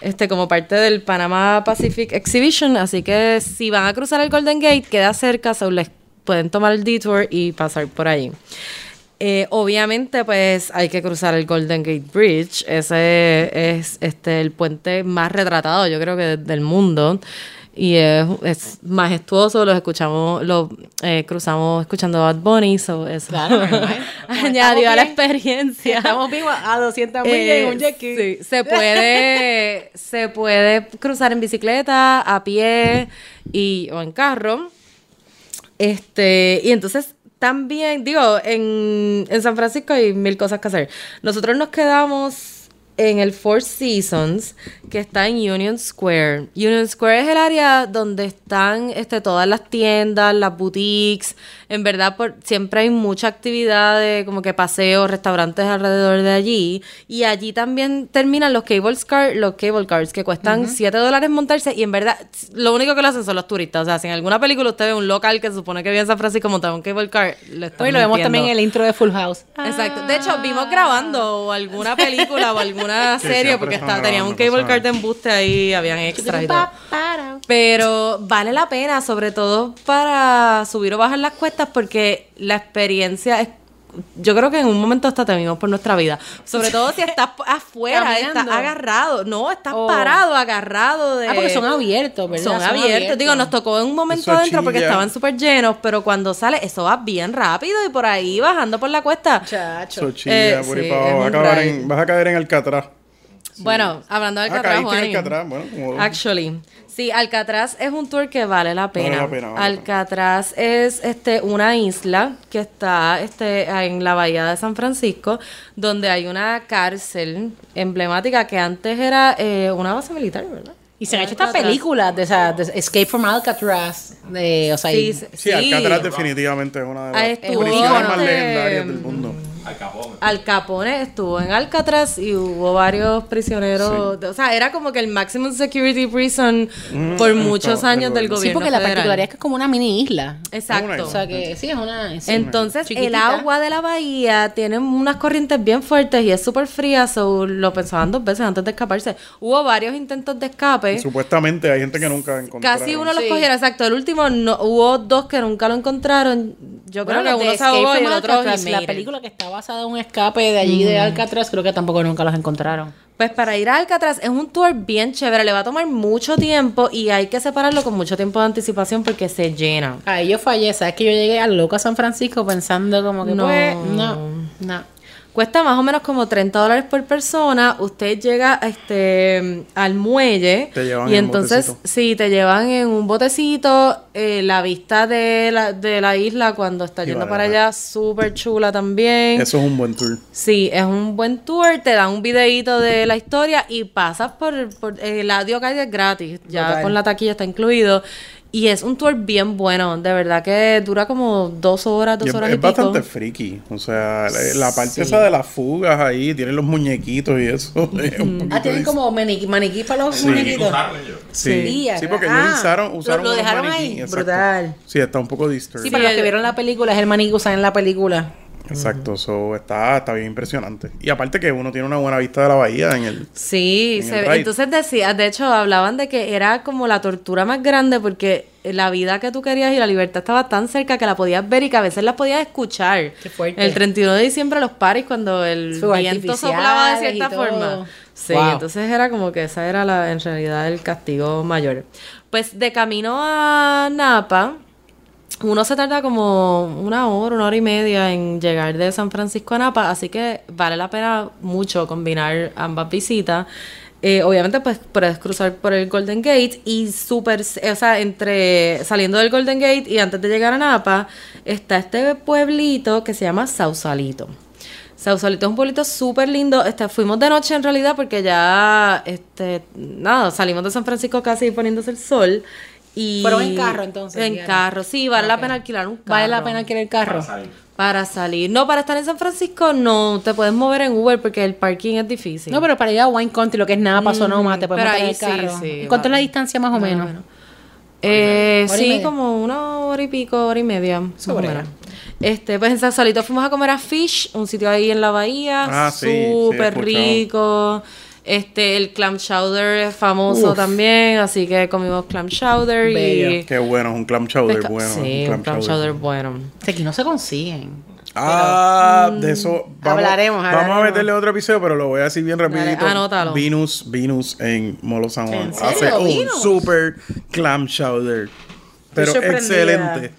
este, como parte del Panama Pacific Exhibition. Así que si van a cruzar el Golden Gate, queda cerca, so les pueden tomar el detour y pasar por ahí. Eh, obviamente, pues hay que cruzar el Golden Gate Bridge. Ese es este el puente más retratado, yo creo que del mundo. Y es, es majestuoso, los escuchamos, lo eh, cruzamos escuchando Bad Bunny, so eso Claro, (laughs) añadió a la experiencia. Estamos vivos a 200 millas Eh, en un jet ski. sí, se puede, (laughs) se puede cruzar en bicicleta, a pie y, o en carro. Este, y entonces también, digo, en, en San Francisco hay mil cosas que hacer. Nosotros nos quedamos en el Four Seasons, que está en Union Square. Union Square es el área donde están este, todas las tiendas, las boutiques. En verdad, por, siempre hay mucha actividad de como que paseos, restaurantes alrededor de allí. Y allí también terminan los cable, car, los cable cars, que cuestan 7 dólares montarse. Y en verdad, lo único que lo hacen son los turistas. O sea, si en alguna película usted ve un local que se supone que vive en San Francisco montado un cable car, le están Hoy lo vemos también en el intro de Full House. Exacto. De hecho, vimos grabando alguna película o (laughs) alguna Sí, (laughs) serie porque está, tenían un cable cosas. car de embuste ahí, habían extra y todo. Pero vale la pena, sobre todo para subir o bajar las cuestas, porque la experiencia es. Yo creo que en un momento hasta temimos por nuestra vida. Sobre todo si estás (laughs) afuera, estás agarrado. No, estás Oh. parado, agarrado de. Ah, porque son abiertos, ¿verdad? Son, abiertos. Digo, nos tocó en un momento Eso adentro porque estaban súper llenos, pero cuando sale, eso va bien rápido y por ahí bajando por la cuesta. Chacho. Eso chilla, Eh, por ahí sí, para es abajo. Vas a, un acabar ride. en, vas a caer en Alcatraz. Bueno, hablando de Ah, Alcatraz, en Juani. Alcatraz. Bueno, como... Actually, sí, Alcatraz es un tour que vale la pena. la pena, vale la Alcatraz es este una isla que está este en la bahía de San Francisco, donde hay una cárcel emblemática que antes era eh, una base militar, ¿verdad? Y se han hecho estas películas de, esa, de Escape from Alcatraz. De, o sea, Sí, y- sí, Sí, Alcatraz definitivamente es una de Ah, las prisiones más legendarias del mundo. Al Capón. Al Capone estuvo en Alcatraz y hubo varios prisioneros. de- o sea, era como que el maximum security prison por muchos está años del gobierno. sí, porque la particularidad es que es como una mini isla. Exacto. O sea que sí, es una. sí, Entonces, el agua de la bahía tiene unas corrientes bien fuertes y es súper fría, so lo pensaban dos veces antes de escaparse. Hubo varios intentos de escape. Y supuestamente hay gente que nunca encontró. Casi uno los Sí. cogieron, exacto. El último, no, hubo dos que nunca lo encontraron. Yo Bueno, creo que uno se ahogó y el otro La película que está basada en un escape de allí de Alcatraz, creo que tampoco nunca los encontraron. Pues para ir a Alcatraz es un tour bien chévere, le va a tomar mucho tiempo y hay que separarlo con mucho tiempo de anticipación porque se llena. Ahí yo fallé, ¿sabes? Que yo llegué a loca San Francisco pensando como que No. pues, no, no. Cuesta más o menos como 30 dólares por persona. Usted llega este, al muelle Te llevan y en entonces, sí, te llevan en un botecito. eh, la vista de la, de la isla cuando está Y yendo vale para la allá, súper chula también. Eso es un buen tour. Sí, es un buen tour, te dan un videíto de la historia y pasas por, por eh, el audio es gratis, ya con la taquilla está incluido. Y es un tour bien bueno, de verdad que dura como dos horas, dos Y es, horas es y pico. bastante friki. O sea, la, la parte Sí. esa de las fugas ahí, tienen los muñequitos y eso. (laughs) es Ah, tienen como maniquí, maniquí para los Sí. muñequitos. Sí, Sí, sí, porque ah, ellos usaron, lo- usaron lo unos dejaron maniquí, ahí, exacto. brutal. Sí, está un poco disturbed. Sí, para los que vieron la película, es el maniquí que usan en la película. Exacto, so, está, está bien impresionante. Y aparte que uno tiene una buena vista de la bahía en el... Sí, en se el ve- ride. entonces decía, de hecho hablaban de que era como la tortura más grande porque la vida que tú querías y la libertad estaba tan cerca que la podías ver y que a veces la podías escuchar. Qué fuerte. El 31 de diciembre los paris cuando el Fuegos viento soplaba de cierta forma. Sí, Wow. entonces era como que esa era la, en realidad el castigo mayor. Pues de camino a Napa, uno se tarda como una hora, una hora y media en llegar de San Francisco a Napa, así que vale la pena mucho combinar ambas visitas. Eh, obviamente, pues puedes cruzar por el Golden Gate y súper, o sea, entre saliendo del Golden Gate y antes de llegar a Napa, está este pueblito que se llama Sausalito. Sausalito es un pueblito súper lindo. Este, fuimos de noche en realidad porque ya, este, nada, salimos de San Francisco casi poniéndose el sol. Y Fueron en carro, entonces, En carro, sí, vale la pena alquilar un carro. Vale la pena alquilar el carro. Para salir. Para salir. No, para estar en San Francisco no te puedes mover en Uber porque el parking es difícil. No, pero para ir a Wine Country, lo que es Napa, Sonoma, te puedes pero meter ahí el carro. sí, sí, ¿En ¿Cuánto es la distancia más o menos? Eh, sí, como una hora y pico, hora y media. Sobre. Este, pues en Sausalito fuimos a comer a Fish, un sitio ahí en la bahía, Ah, sí, sí, escuchado. Este, el clam chowder es famoso Uf. también, así que comimos clam chowder y. Qué bueno, es un clam chowder pesca- bueno. sí, un clam chowder bueno. O sea, aquí no se consiguen. Ah, de eso vamos, Hablaremos, Vamos a meterle otro episodio, pero lo voy a decir bien rapidito. anótalo. Venus, Venus en Molo San Juan. ¿En serio? Hace un super clam chowder. Pero excelente.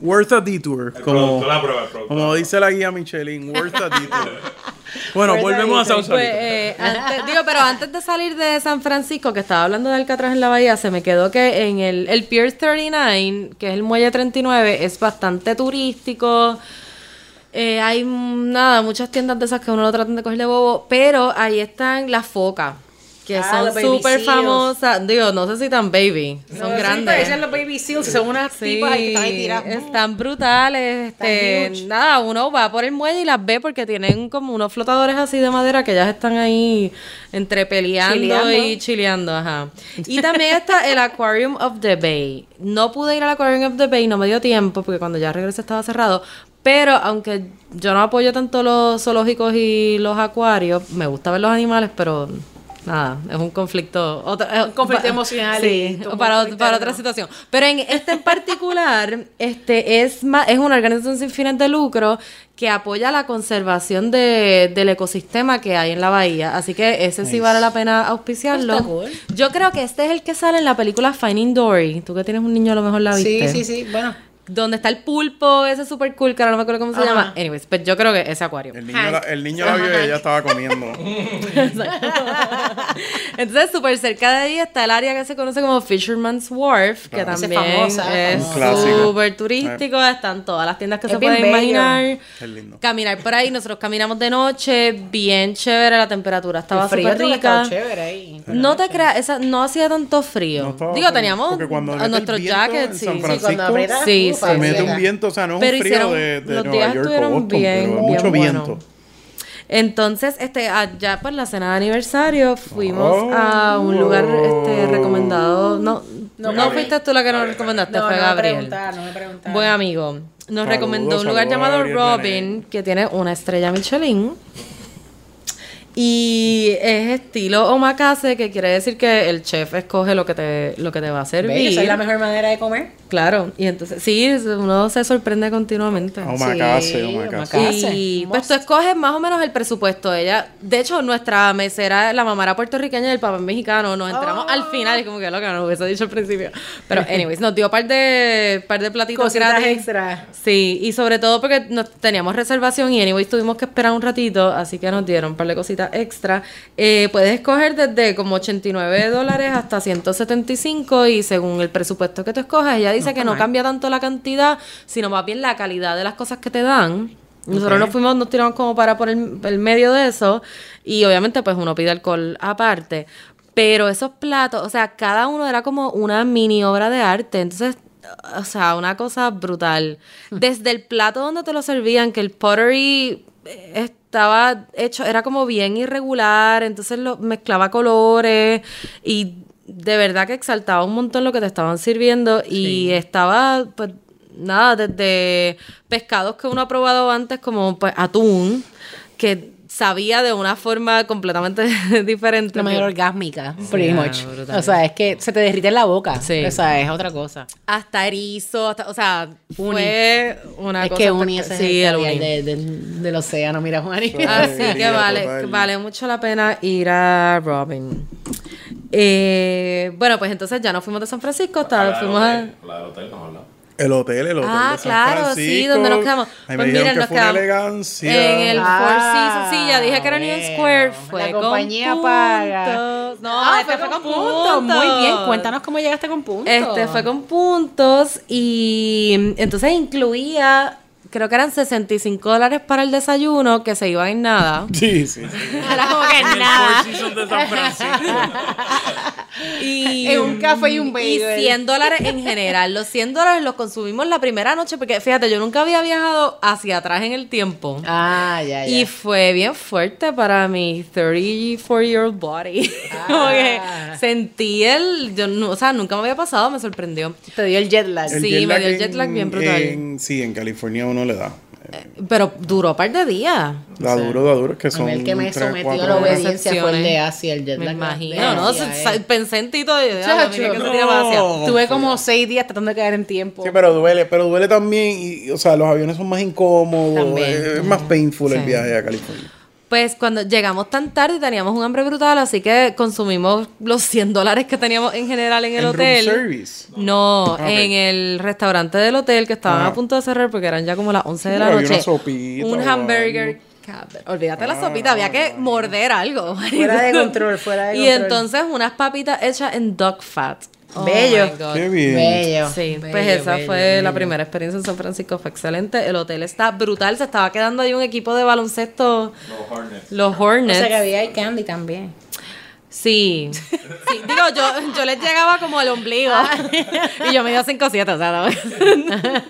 Worth a detour. El Como, productor la prueba, el productor. como dice la guía Michelin, worth a detour. (laughs) bueno, volvemos a Sausalito. Pues, eh, antes- digo, pero antes de salir de San Francisco, que estaba hablando de Alcatraz en la bahía, se me quedó que en el, el Pier 39, que es el muelle 39, es bastante turístico. Eh, hay nada, muchas tiendas de esas que uno lo tratan de coger de bobo, pero ahí están las focas, que Ah, son súper famosas. Digo, no sé si tan baby, son No, sí, grandes. parecen los baby seals, son unas Sí, tipas ahí que están ahí tiradas. están brutales. Este, nada, uno va por el muelle y las ve porque tienen como unos flotadores así de madera que ellas están ahí entre peleando Chileando. y chileando, ajá. Y también está el Aquarium of the Bay. No pude ir al Aquarium of the Bay, no me dio tiempo porque cuando ya regresé estaba cerrado. Pero aunque yo no apoyo tanto los zoológicos y los acuarios, me gusta ver los animales, pero nada, es un conflicto. Otro, Un conflicto pa- emocional Sí, y para, para otra situación. Pero en este en particular, (laughs) este es más, es una organización sin fines de lucro que apoya la conservación de, del ecosistema que hay en la bahía. Así que ese sí vale la pena auspiciarlo. Cool. Yo creo que este es el que sale en la película Finding Dory. Tú que tienes un niño a lo mejor la viste. Sí, sí, sí. Bueno, Donde está el pulpo, ese super cool, que ahora no me acuerdo cómo se Ajá. llama. Anyways, pero yo creo que ese acuario. El niño, la, el niño la vio y ella estaba comiendo. (laughs) (laughs) Entonces, súper cerca de ahí está el área que se conoce como Fisherman's Wharf, que Claro. Es también famosa, es súper turístico. Están todas las tiendas que Es se pueden bello. imaginar. Qué lindo. Caminar por ahí, nosotros caminamos de noche, bien chévere, la temperatura estaba súper rica. estar chévere ahí. No te creas, esa, no hacía tanto frío. No Digo, teníamos nuestros jackets, sí. Sí. Cuando Sí. Se mete un viento, o sea, no es Pero un frío hicieron- de, de los Nueva días York o estuvieron Boston, bien, pero bien mucho viento. Entonces, este, allá por la cena de aniversario fuimos Oh. a un lugar este, recomendado. No, no, Gabriel. fuiste tú la que nos recomendaste, No, fue no me Gabriel. preguntaron, no me preguntaron. Buen amigo. Nos Saludos, recomendó un lugar llamado Gabriel Robin, que tiene una estrella Michelin. Y es estilo omakase, que quiere decir que el chef escoge lo que te, lo que te va a servir. Bello, esa es la mejor manera de comer. Claro, y entonces, sí, uno se sorprende continuamente. Omakase, Sí, omakase. omakase. Y pues tú escoges más o menos el presupuesto. Ella, de hecho, nuestra mesera, la mamá era puertorriqueña y el papá es mexicano. Nos enteramos al final, y como que loca, no lo hubiese dicho al principio. Pero, anyways, nos dio par de, par de platitos Cositas gratis. extra. Sí, y sobre todo porque nos, teníamos reservación y anyways tuvimos que esperar un ratito, así que nos dieron un par de cositas extra. Eh, puedes escoger desde como 89 dólares hasta 175 y según el presupuesto que tú escojas, ella dice que no cambia tanto la cantidad, sino más bien la calidad de las cosas que te dan. Nosotros nos fuimos, nos tiramos como para por el, el medio de eso y obviamente pues uno pide alcohol aparte. Pero esos platos, o sea, cada uno era como una mini obra de arte. Entonces, o sea, una cosa brutal. Desde el plato donde te lo servían, que el pottery eh, estaba hecho, era como bien irregular, entonces lo mezclaba colores y de verdad que exaltaba un montón lo que te estaban sirviendo y estaba, pues, nada, desde pescados que uno ha probado antes, como pues atún, que sabía de una forma completamente (laughs) diferente. La mayor orgásmica, pretty ah, much. brutal. O sea, es que se te derrite en la boca. Sí. O sea, es otra cosa. hasta erizo, hasta- o sea, fue una es cosa que Uni es sí, el el de- del- del océano, mira, Juani. Así que vale, total. vale mucho la pena ir a Robin. Eh, bueno, pues entonces ya nos fuimos de San Francisco, hasta, La del fuimos a... hotel, La del hotel no hablado. El hotel, el hotel Ah, de San claro, sí, Francisco. donde nos quedamos. Ahí Pues me miren, que nos fue una quedamos elegancia. En el Ah, Four Seasons, sí, ya dije que era Union. Square, fue La con compañía paga. puntos. No, Ah, este fue con puntos. puntos. Muy bien, cuéntanos cómo llegaste con puntos. Este fue con puntos y entonces incluía, creo que eran 65 dólares para el desayuno, que se iba en nada. (laughs) Sí, sí. Era como que En nada. Four Seasons de San Francisco. (laughs) Y, En un café y un bagel. Y 100 dólares en general. Los 100 dólares los consumimos la primera noche porque, fíjate, yo nunca había viajado hacia atrás en el tiempo. Ah, ya, ya. Y fue bien fuerte para mi 34-year-old body. (laughs) Como que sentí el... Yo, no- o sea, nunca me había pasado, me sorprendió. Te dio el jet lag. Sí, jet me dio el jet lag bien brutal. en- sí, en California uno le da. Pero duró un par de días. Da duro, da duro, es que A son mí el que me tres, sometió cuatro a la obediencia fue el de. Asia, el jet Me lag. imagino, ¿no? Sí, Se- eh. pensé en ti todo. y, Chacho, mira que se no. tiraba hacia- Tuve como seis días tratando de caer en tiempo. Sí, pero duele, pero duele también. Y, o sea, los aviones son más incómodos. También. Es más painful el Sí. viaje a California. Pues cuando llegamos tan tarde teníamos un hambre brutal, así que consumimos los 100 dólares que teníamos en general en el En hotel. room service. No, en el restaurante del hotel que estaban a punto de cerrar porque eran ya como las 11 de la pero había noche. una sopita un hamburger. Olvídate la sopita, había que morder algo. Fuera de control, fuera de Y control. entonces unas papitas hechas en duck fat. Oh Bello. Qué bien. Bello. Sí, pues esa bello, fue la primera experiencia en San Francisco, fue excelente. El hotel está brutal, se estaba quedando ahí un equipo de baloncesto, Los Hornets. los O Hornets. sea que había el candy también. Sí. sí. Digo, yo, yo les llegaba como el ombligo. (laughs) y yo me dio 5 7, o sea, ¿no? (laughs)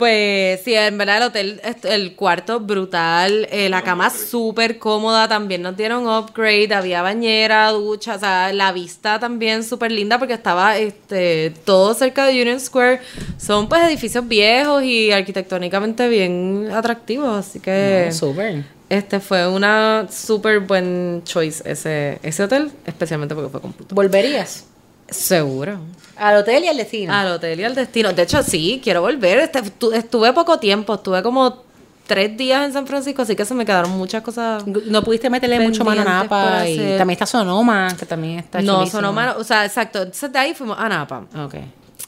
Pues sí, en verdad el hotel, el cuarto brutal, eh, la cama súper cómoda, también nos dieron upgrade, había bañera, ducha, o sea, la vista también súper linda porque estaba este, todo cerca de Union Square. Son pues edificios viejos y arquitectónicamente bien atractivos, así que... No, súper. Este fue una súper buen choice ese, ese hotel, especialmente porque fue con punto. ¿Volverías? Seguro. Al hotel y al destino. Al hotel y al destino. De hecho, sí, quiero volver. Este- tu- estuve poco tiempo, estuve como tres días en San Francisco, así que se me quedaron muchas cosas. No pudiste meterle mucho mano a Napa. Y también está Sonoma, que también está No, chulísimo. Sonoma, o sea, exacto. Entonces de ahí fuimos a Napa. Ok.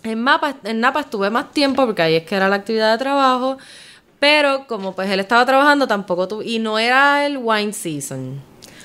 En, Mapa, en Napa estuve más tiempo porque ahí es que era la actividad de trabajo, pero como pues él estaba trabajando tampoco tuve, y no era el wine season.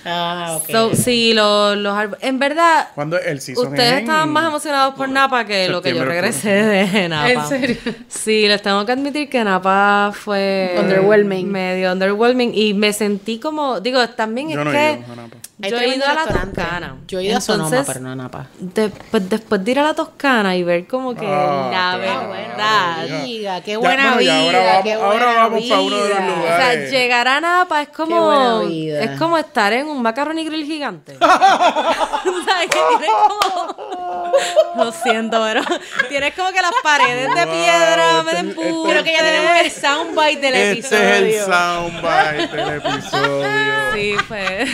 Ah, ok. So, sí, los, los árboles- en verdad, Cuando el season Ustedes en- estaban más emocionados por Napa que lo que yo regresé de Napa. ¿En serio? Sí, les tengo que admitir que Napa fue Underwhelming. medio underwhelming y me sentí como, digo, también Yo es no he que ido a Napa. Hay yo he ido a la. Toscana. Yo he ido a Sonoma, Entonces, pero no a Napa. de- pues, después de ir a la Toscana y ver como que Ah, la verdad. Amiga, qué buena vida. ahora vamos- qué ahora buena vamos pa' uno de los vida. O sea, lugares. llegar a Napa es buena como vida. es como estar en un macaroni grill gigante. (laughs) o sea, que tienes como Lo siento, pero tienes como que las paredes de Wow, piedra me este- den este- Creo que ya tenemos el soundbite del Este episodio. es el soundbite del episodio. Sí, fue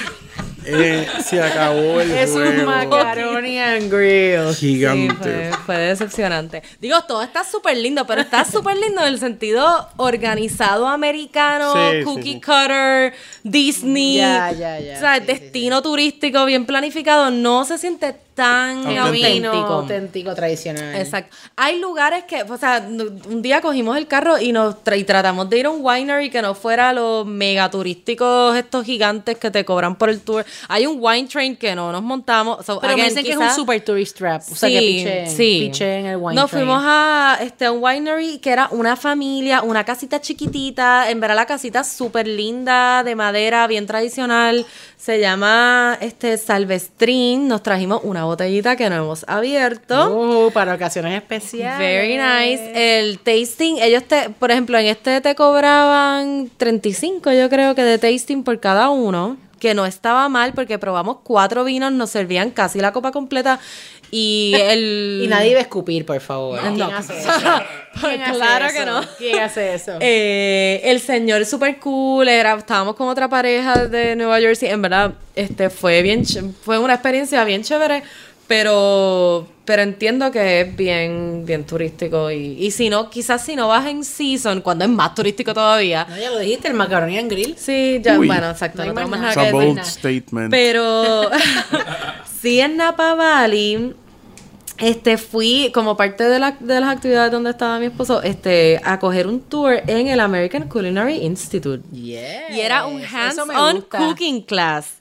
Eh, se acabó el Es un juego. macaroni and grill. Sí, Gigante. fue, fue decepcionante. Digo, todo está súper lindo, pero está súper lindo en el sentido organizado americano, Sí, cookie sí. cutter, Disney. Ya, ya, ya. O sea, Sí, sí, destino turístico bien planificado. No se siente tan Auténtico. auténtico. auténtico, tradicional. Exacto. Hay lugares que, o sea, un día cogimos el carro y nos tra- y tratamos de ir a un winery que no fuera los mega turísticos estos gigantes que te cobran por el tour. Hay un wine train que no nos montamos. So, Pero me dicen que es un super tourist trap. O sea, que piché, sí. piché en el wine Nos train. fuimos a este, un winery que era una familia, una casita chiquitita. En verdad, la casita súper linda, de madera, bien tradicional. Se llama este Salvestrín. Nos trajimos una botellita que no hemos abierto. Oh, para ocasiones especiales. Very nice. El tasting, ellos te, por ejemplo, en este te cobraban 35, yo creo que de tasting por cada uno, que no estaba mal porque probamos cuatro vinos, nos servían casi la copa completa y el (laughs) Y nadie iba a escupir, por favor. (laughs) ¿Quién No. hace eso? ¿Quién hace Claro eso? que no. ¿Quién hace eso? Eh, el señor super cool, era, estábamos con otra pareja de Nueva Jersey, en verdad, este fue bien, fue una experiencia bien chévere, pero, pero entiendo que es bien, bien turístico y, y si no, quizás si no vas en season, cuando es más turístico todavía, no, ya lo dijiste, el macaroni and grill. sí, ya, Uy. bueno, exacto, No no, tengo más nada. que decir. Pero (laughs) sí en Napa Valley, este fui como parte de, la- de las actividades donde estaba mi esposo, este, a coger un tour en el American Culinary Institute. Y era un hands-on cooking class.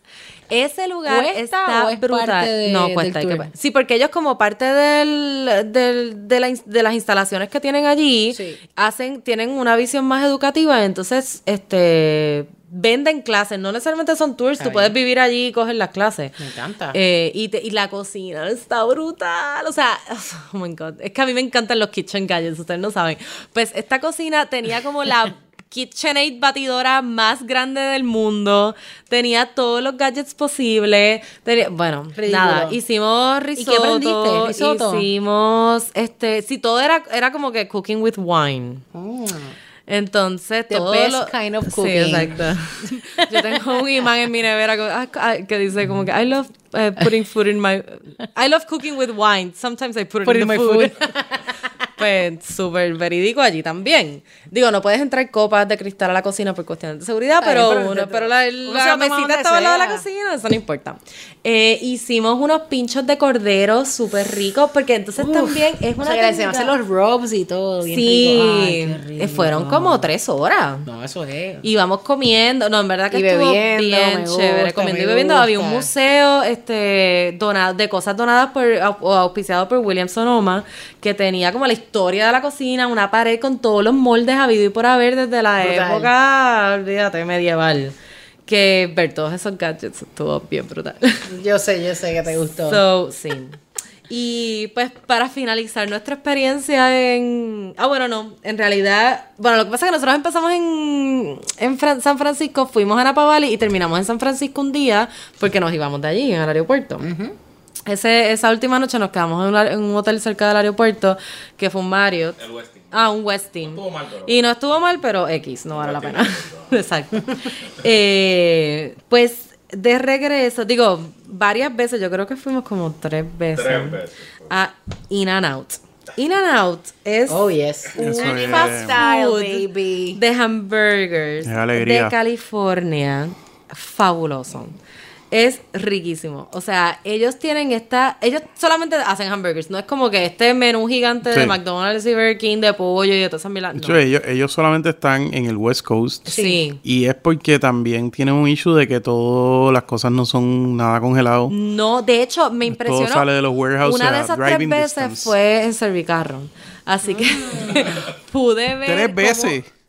Ese lugar ¿Cuesta está es brutal. parte de- no, cuesta. hay que sí, porque ellos como parte del, del- de, la ins- de las instalaciones que tienen allí, Sí. hacen, tienen una visión más educativa, entonces, este venden clases, no necesariamente son tours, Está tú bien. puedes vivir allí y coger las clases. Me encanta. Eh, y, te- y la cocina está brutal. O sea, (laughs) oh my god. Es que a mí me encantan los kitchen gadgets, ustedes no saben. Pues esta cocina tenía como la (laughs) KitchenAid batidora más grande del mundo. Tenía todos los gadgets posibles. Tenía- bueno, Ridículo. nada. Hicimos ¿Y risotto. qué aprendiste? ¿Risotto? Hicimos, este, sí, todo era, era como que cooking with wine. Mm. Entonces, The todo best lo- kind of Sí, cooking. exacto. Yo tengo un imán en mi nevera que, ah, ah, que dice como que I love eh, putting food in my I love cooking with wine. Sometimes I put it Put in in my food. food. (laughs) pues súper verídico allí también. Digo, no puedes entrar copas de cristal a la cocina por cuestiones de seguridad, pero, bien, pero- uno, pero la, uno la mesita estaba al lado de la sea. cocina, eso no importa. Eh, hicimos unos pinchos de cordero súper ricos, porque entonces también es O una sea, que se hacen los rubs y todo. Bien Sí, rico. Ay, qué rico. eh, fueron como tres horas. No, eso es. Íbamos comiendo, no, en verdad que Y estuvo bebiendo, bien me chévere, comiendo y bebiendo. Había un museo este, donado, de cosas donadas por, o auspiciado por William Sonoma, que tenía como la historia de la cocina, una pared con todos los moldes habido y por haber desde la Brutal. época, olvídate, medieval. Que ver todos esos gadgets estuvo bien brutal. (laughs) Yo sé, yo sé que te gustó. So, sí. Y pues para finalizar nuestra experiencia en... Ah, bueno, no. En realidad... Bueno, lo que pasa es que nosotros empezamos en, en Fran- San Francisco, fuimos a Napa Valley y terminamos en San Francisco un día porque nos íbamos de allí, en el aeropuerto. Ese, esa última noche nos quedamos en, un ar- en un hotel cerca del aeropuerto que fue un Marriott. El Westin. Ah, un Westin. No estuvo mal, pero- Y no estuvo mal, pero X, no vale la pena. (laughs) Exacto. Eh, pues de regreso, digo, varias veces, yo creo que fuimos como tres veces. Tres veces. A In and Out. In and Out es Oh, yes. Eso un es- fast Style, food baby. de hamburgers de California. Fabuloso. Es riquísimo. O sea, ellos tienen esta. Ellos solamente hacen hamburgers. No es como que este menú gigante de. McDonald's y Burger King de pollo y de todas esas milas. De no. hecho, ellos, ellos solamente están en el West Coast. Sí. Y es porque también tienen un issue de que todas las cosas no son nada congelado. No, de hecho, me impresionó. Todo sale de los warehouses Una de esas tres veces distance. fue en Servicarro. Así que (laughs) pude ver. Veces. Tres veces.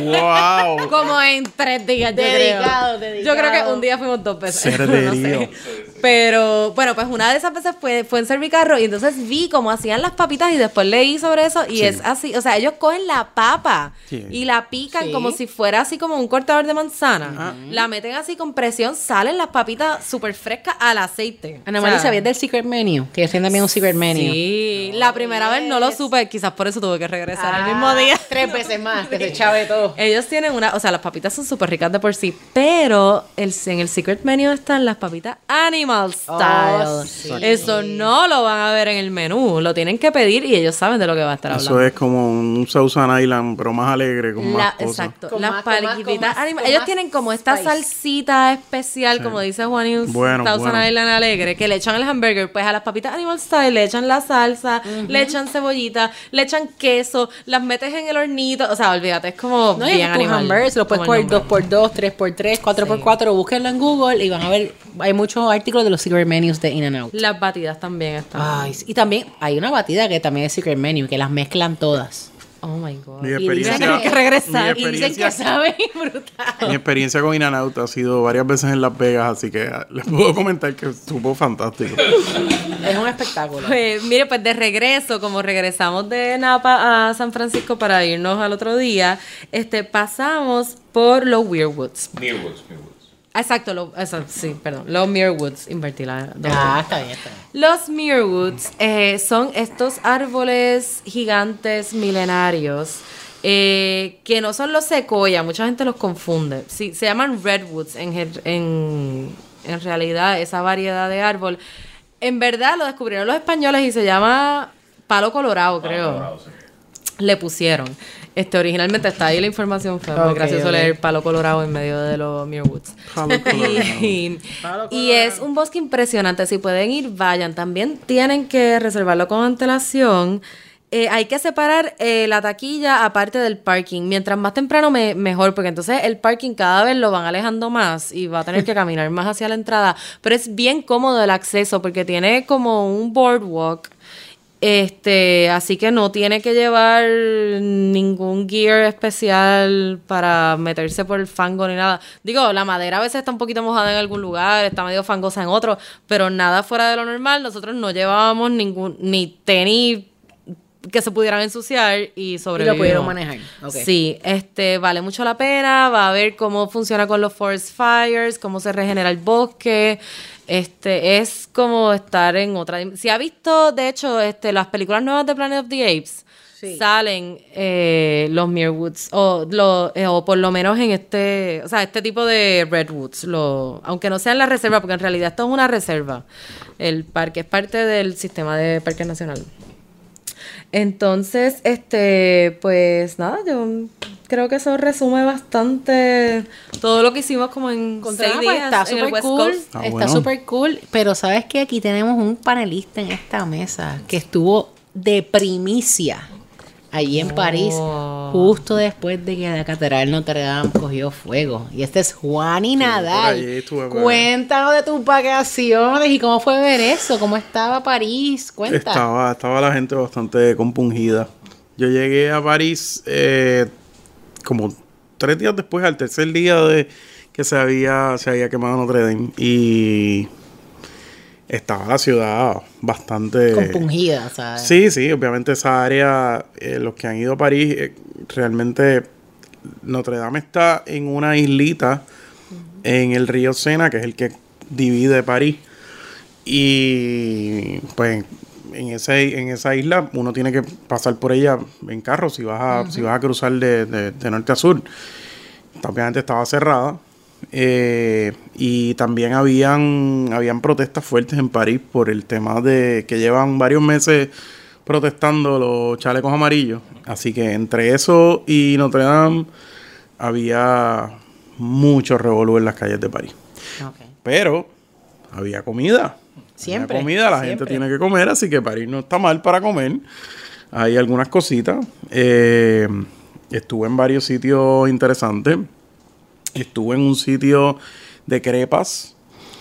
¡Wow! Como en tres días, yo Dedicado, creo. dedicado. Yo creo que un día fuimos dos veces. Cerderío. (laughs) No sé. Pero bueno, pues una de esas veces fue, fue en Servicarro y entonces vi cómo hacían las papitas y después leí sobre eso y es así, o sea, ellos cogen la papa Sí. y la pican Sí. como si fuera así como un cortador de manzana. La meten así con presión, salen las papitas súper frescas al aceite. Ana O María, sea, ¿sabías del secret menu? Que hacen también un secret menu. Sí, la primera vez no lo supe, quizás por eso tuve que regresar el mismo día. Ah, Tres veces más, que se (laughs) chave todo. Ellos tienen una, o sea, las papitas son súper ricas de por sí, pero el, en el secret menu están las papitas animal style. Oh, sí. Eso no lo van a ver en el menú, lo tienen que pedir y ellos saben de lo que va a estar Eso hablando. es como un Southern Island, pero más alegre, con La- más cosas. exacto, Con las más- con más- con papitas más- anima- con Ellos tienen como esta spice. salsita especial, como dice Juan y Bueno, Thousand bueno. Island Alegre, que le echan el hamburger, pues a las papitas animal style le echan la salsa, le echan cebollita, le echan queso, las metes en el hornito, o sea, olvídate, es como No, bien animal. hamburgers lo puedes coger nombre. 2x2, 3x3, 4x4, búsquenlo en Google y van a ver, hay muchos artículos de los secret menus de In and Out. Las batidas también están. Ay, y también hay una batida que también es secret menu, que las mezclan todas. Oh my god. Mi Y experiencia, dicen que hay que regresar. mi Y dicen que experiencia- saben (laughs) brutal. Mi experiencia con In-N-Out ha sido varias veces en Las Vegas, así que les puedo comentar que estuvo fantástico. Es un espectáculo. Pues, mire, pues de regreso, como regresamos de Napa a San Francisco para irnos al otro día, este pasamos por los Weirwoods. Mirwoods, Mirwoods. Exacto, lo, eso, sí, perdón. Los Muirwoods, invertí la Ah, está bien, está bien. Los Muirwoods eh, son estos árboles gigantes milenarios eh, que no son los secoya, mucha gente los confunde. Sí, se llaman redwoods en, en, en realidad, esa variedad de árbol. En verdad lo descubrieron los españoles y se llama palo colorado, creo Colorado, sí. le pusieron. Este, originalmente está ahí la información, fue muy Ok, gracioso ok. leer Palo Colorado en medio de los Muirwoods. Palo (laughs) Colorado. y, y es un bosque impresionante. Si pueden ir, vayan. También tienen que reservarlo con antelación. Eh, hay que separar eh, la taquilla aparte del parking. Mientras más temprano, me- mejor, porque entonces el parking cada vez lo van alejando más y va a tener que (laughs) caminar más hacia la entrada. Pero es bien cómodo el acceso porque tiene como un boardwalk. Este, así que no tiene que llevar ningún gear especial para meterse por el fango ni nada. Digo, la madera a veces está un poquito mojada en algún lugar, está medio fangosa en otro, pero nada fuera de lo normal. Nosotros no llevábamos ningún ni tenis que se pudieran ensuciar y Y sobrevivimos. lo pudieron manejar. Sí, este vale mucho la pena, va a ver cómo funciona con los forest fires, cómo se regenera el bosque. Este es como estar en otra Si ha visto, de hecho, este las películas nuevas de Planet of the Apes, Sí. salen eh, los Muirwoods o, lo- eh, o por lo menos en este, o sea, este tipo de redwoods, lo, aunque no sea en la reserva, porque en realidad esto es una reserva. El parque es parte del sistema de parque nacional. Entonces, este, pues nada, yo creo que eso resume bastante todo lo que hicimos como en Contra seis días está en el súper West cool. Coast. Ah, está bueno. súper cool. Pero sabes que aquí tenemos un panelista en esta mesa que estuvo de primicia allí en París, Oh. justo después de que la Catedral Notre Dame cogió fuego. Y este es Juan y Nadal. allí. Cuéntanos de tus vacaciones y cómo fue ver eso, cómo estaba París. Cuenta. Estaba, estaba la gente bastante compungida. Yo llegué a París eh, como tres días después, al tercer día de que se había, se había quemado Notre Dame. Y estaba la ciudad bastante... Compungida, ¿sabes? Sí, sí, obviamente esa área, eh, los que han ido a París, eh, realmente Notre Dame está en una islita en el río Sena, que es el que divide París. Y pues en, ese, en esa isla uno tiene que pasar por ella en carro si vas a, si vas a cruzar de, de- de norte a sur. Obviamente estaba cerrada. Eh, y también habían, habían protestas fuertes en París por el tema de que llevan varios meses protestando los chalecos amarillos. Así que entre eso y Notre Dame había mucho revolú en las calles de París. Pero había comida. Siempre, Había comida, la siempre. gente tiene que comer, así que París no está mal para comer. Hay algunas cositas. Eh, estuve en varios sitios interesantes. Estuve en un sitio de crepas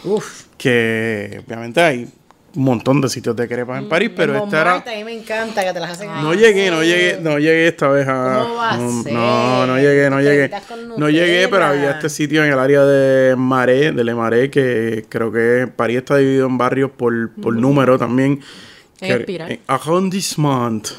Uf. que obviamente hay un montón de sitios de crepas en París, pero En esta era... A mí me encanta que te las hacen ahí. No llegué, no llegué, no llegué esta vez a... ¿Cómo va a no, ser? no, no llegué, no llegué. No llegué, pero había este sitio en el área de Marais, de Le Marais, que creo que París está dividido en barrios por, por número también. En arrondissement.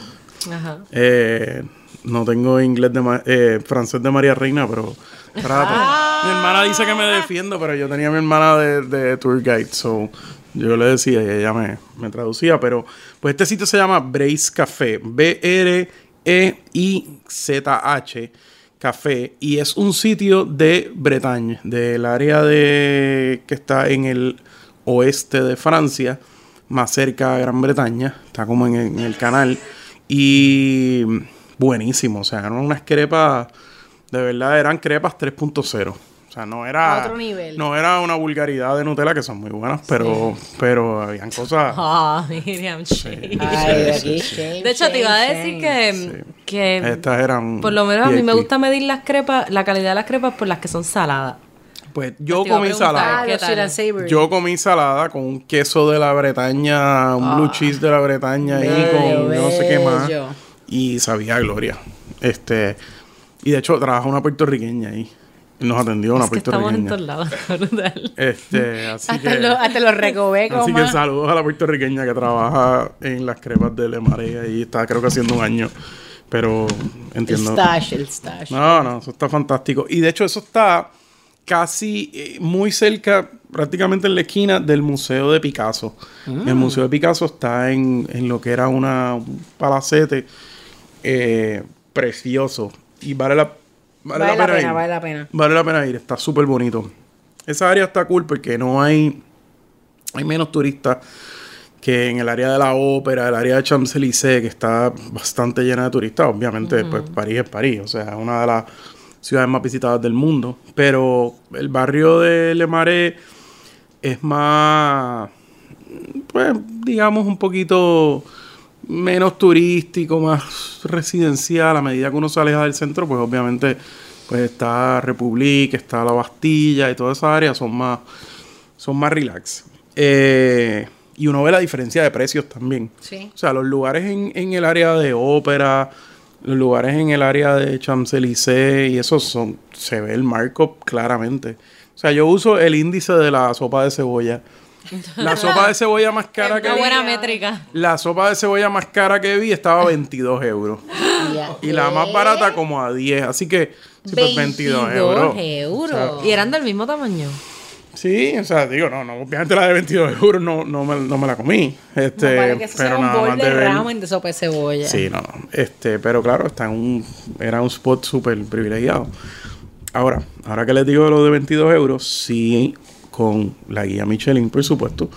Ajá. Eh, no tengo inglés de eh, francés de María Reina, pero trato. Ah. Mi hermana dice que me defiendo, pero yo tenía a mi hermana de, de tour guide, so yo le decía y ella me, me traducía, pero pues este sitio se llama Brace Café, B R E I Z H Café y es un sitio de Bretaña, del área de que está en el oeste de Francia, más cerca a Gran Bretaña, está como en, en el canal y buenísimo, o sea, eran unas crepas, de verdad eran crepas 3.0. O sea, no era Otro nivel. no era una vulgaridad de Nutella que son muy buenas, pero pero habían cosas (laughs) Ah, Miriam Shea. Ay, de aquí, shame, De hecho, te iba a decir shame. que, que estas eran por lo menos a mí me gusta medir las crepas, la calidad de las crepas por las que son saladas. Pues yo comí salada. Ah. Yo comí salada con un queso de la Bretaña, un blue cheese de la Bretaña Bello, con no sé qué más. Y sabía a gloria. Este, y de hecho trabaja una puertorriqueña ahí. Nos atendió una es que estamos en puertorriqueña. todos lados. (laughs) Este, (laughs) así Hasta, que, los, hasta los recovecos así que saludos a la puertorriqueña que trabaja en las crepas de Le Marais y está creo que haciendo un año. Pero El entiendo. stash, el stash. No, no, eso está fantástico. Y de hecho eso está casi eh, muy cerca, prácticamente en la esquina del Museo de Picasso. El Museo de Picasso está en, en lo que era una, un palacete eh, precioso. Y vale la, vale Vale la pena, ir. vale la pena. Vale la pena ir, está súper bonito. Esa área está cool porque no hay, hay menos turistas que en el área de la ópera, el área de Champs-Élysées, que está bastante llena de turistas. Obviamente, pues París es París, o sea, es una de las ciudades más visitadas del mundo. Pero el barrio de Le Marais es más, pues, digamos, un poquito menos turístico, más residencial. A medida que uno se aleja del centro, pues obviamente pues está Republic, está la Bastilla y toda esa área son más, son más relax. Eh, y uno ve la diferencia de precios también. Sí. O sea, los lugares en, en el área de ópera, los lugares en el área de Champs-Élysées y esos son, se ve el markup claramente. O sea, yo uso el índice de la sopa de cebolla. La (laughs) sopa de cebolla más cara que Una vi, buena métrica. la sopa de cebolla más cara que vi estaba a 22 euros. (gasps) Y la más barata como a 10. Así que, sí, pues 22 euros. euros. Y eran del mismo tamaño. Sí, o sea, digo, no, no, obviamente la de 22 euros no, no, me, no me la comí. Este, No parece que eso sea pero un nada bol más de de ver- ramen de sopa de cebolla. Sí, no, no. Este, pero claro, está en un, era un spot súper privilegiado. Ahora, ahora que les digo lo de 22 euros, sí, con la guía Michelin, por supuesto,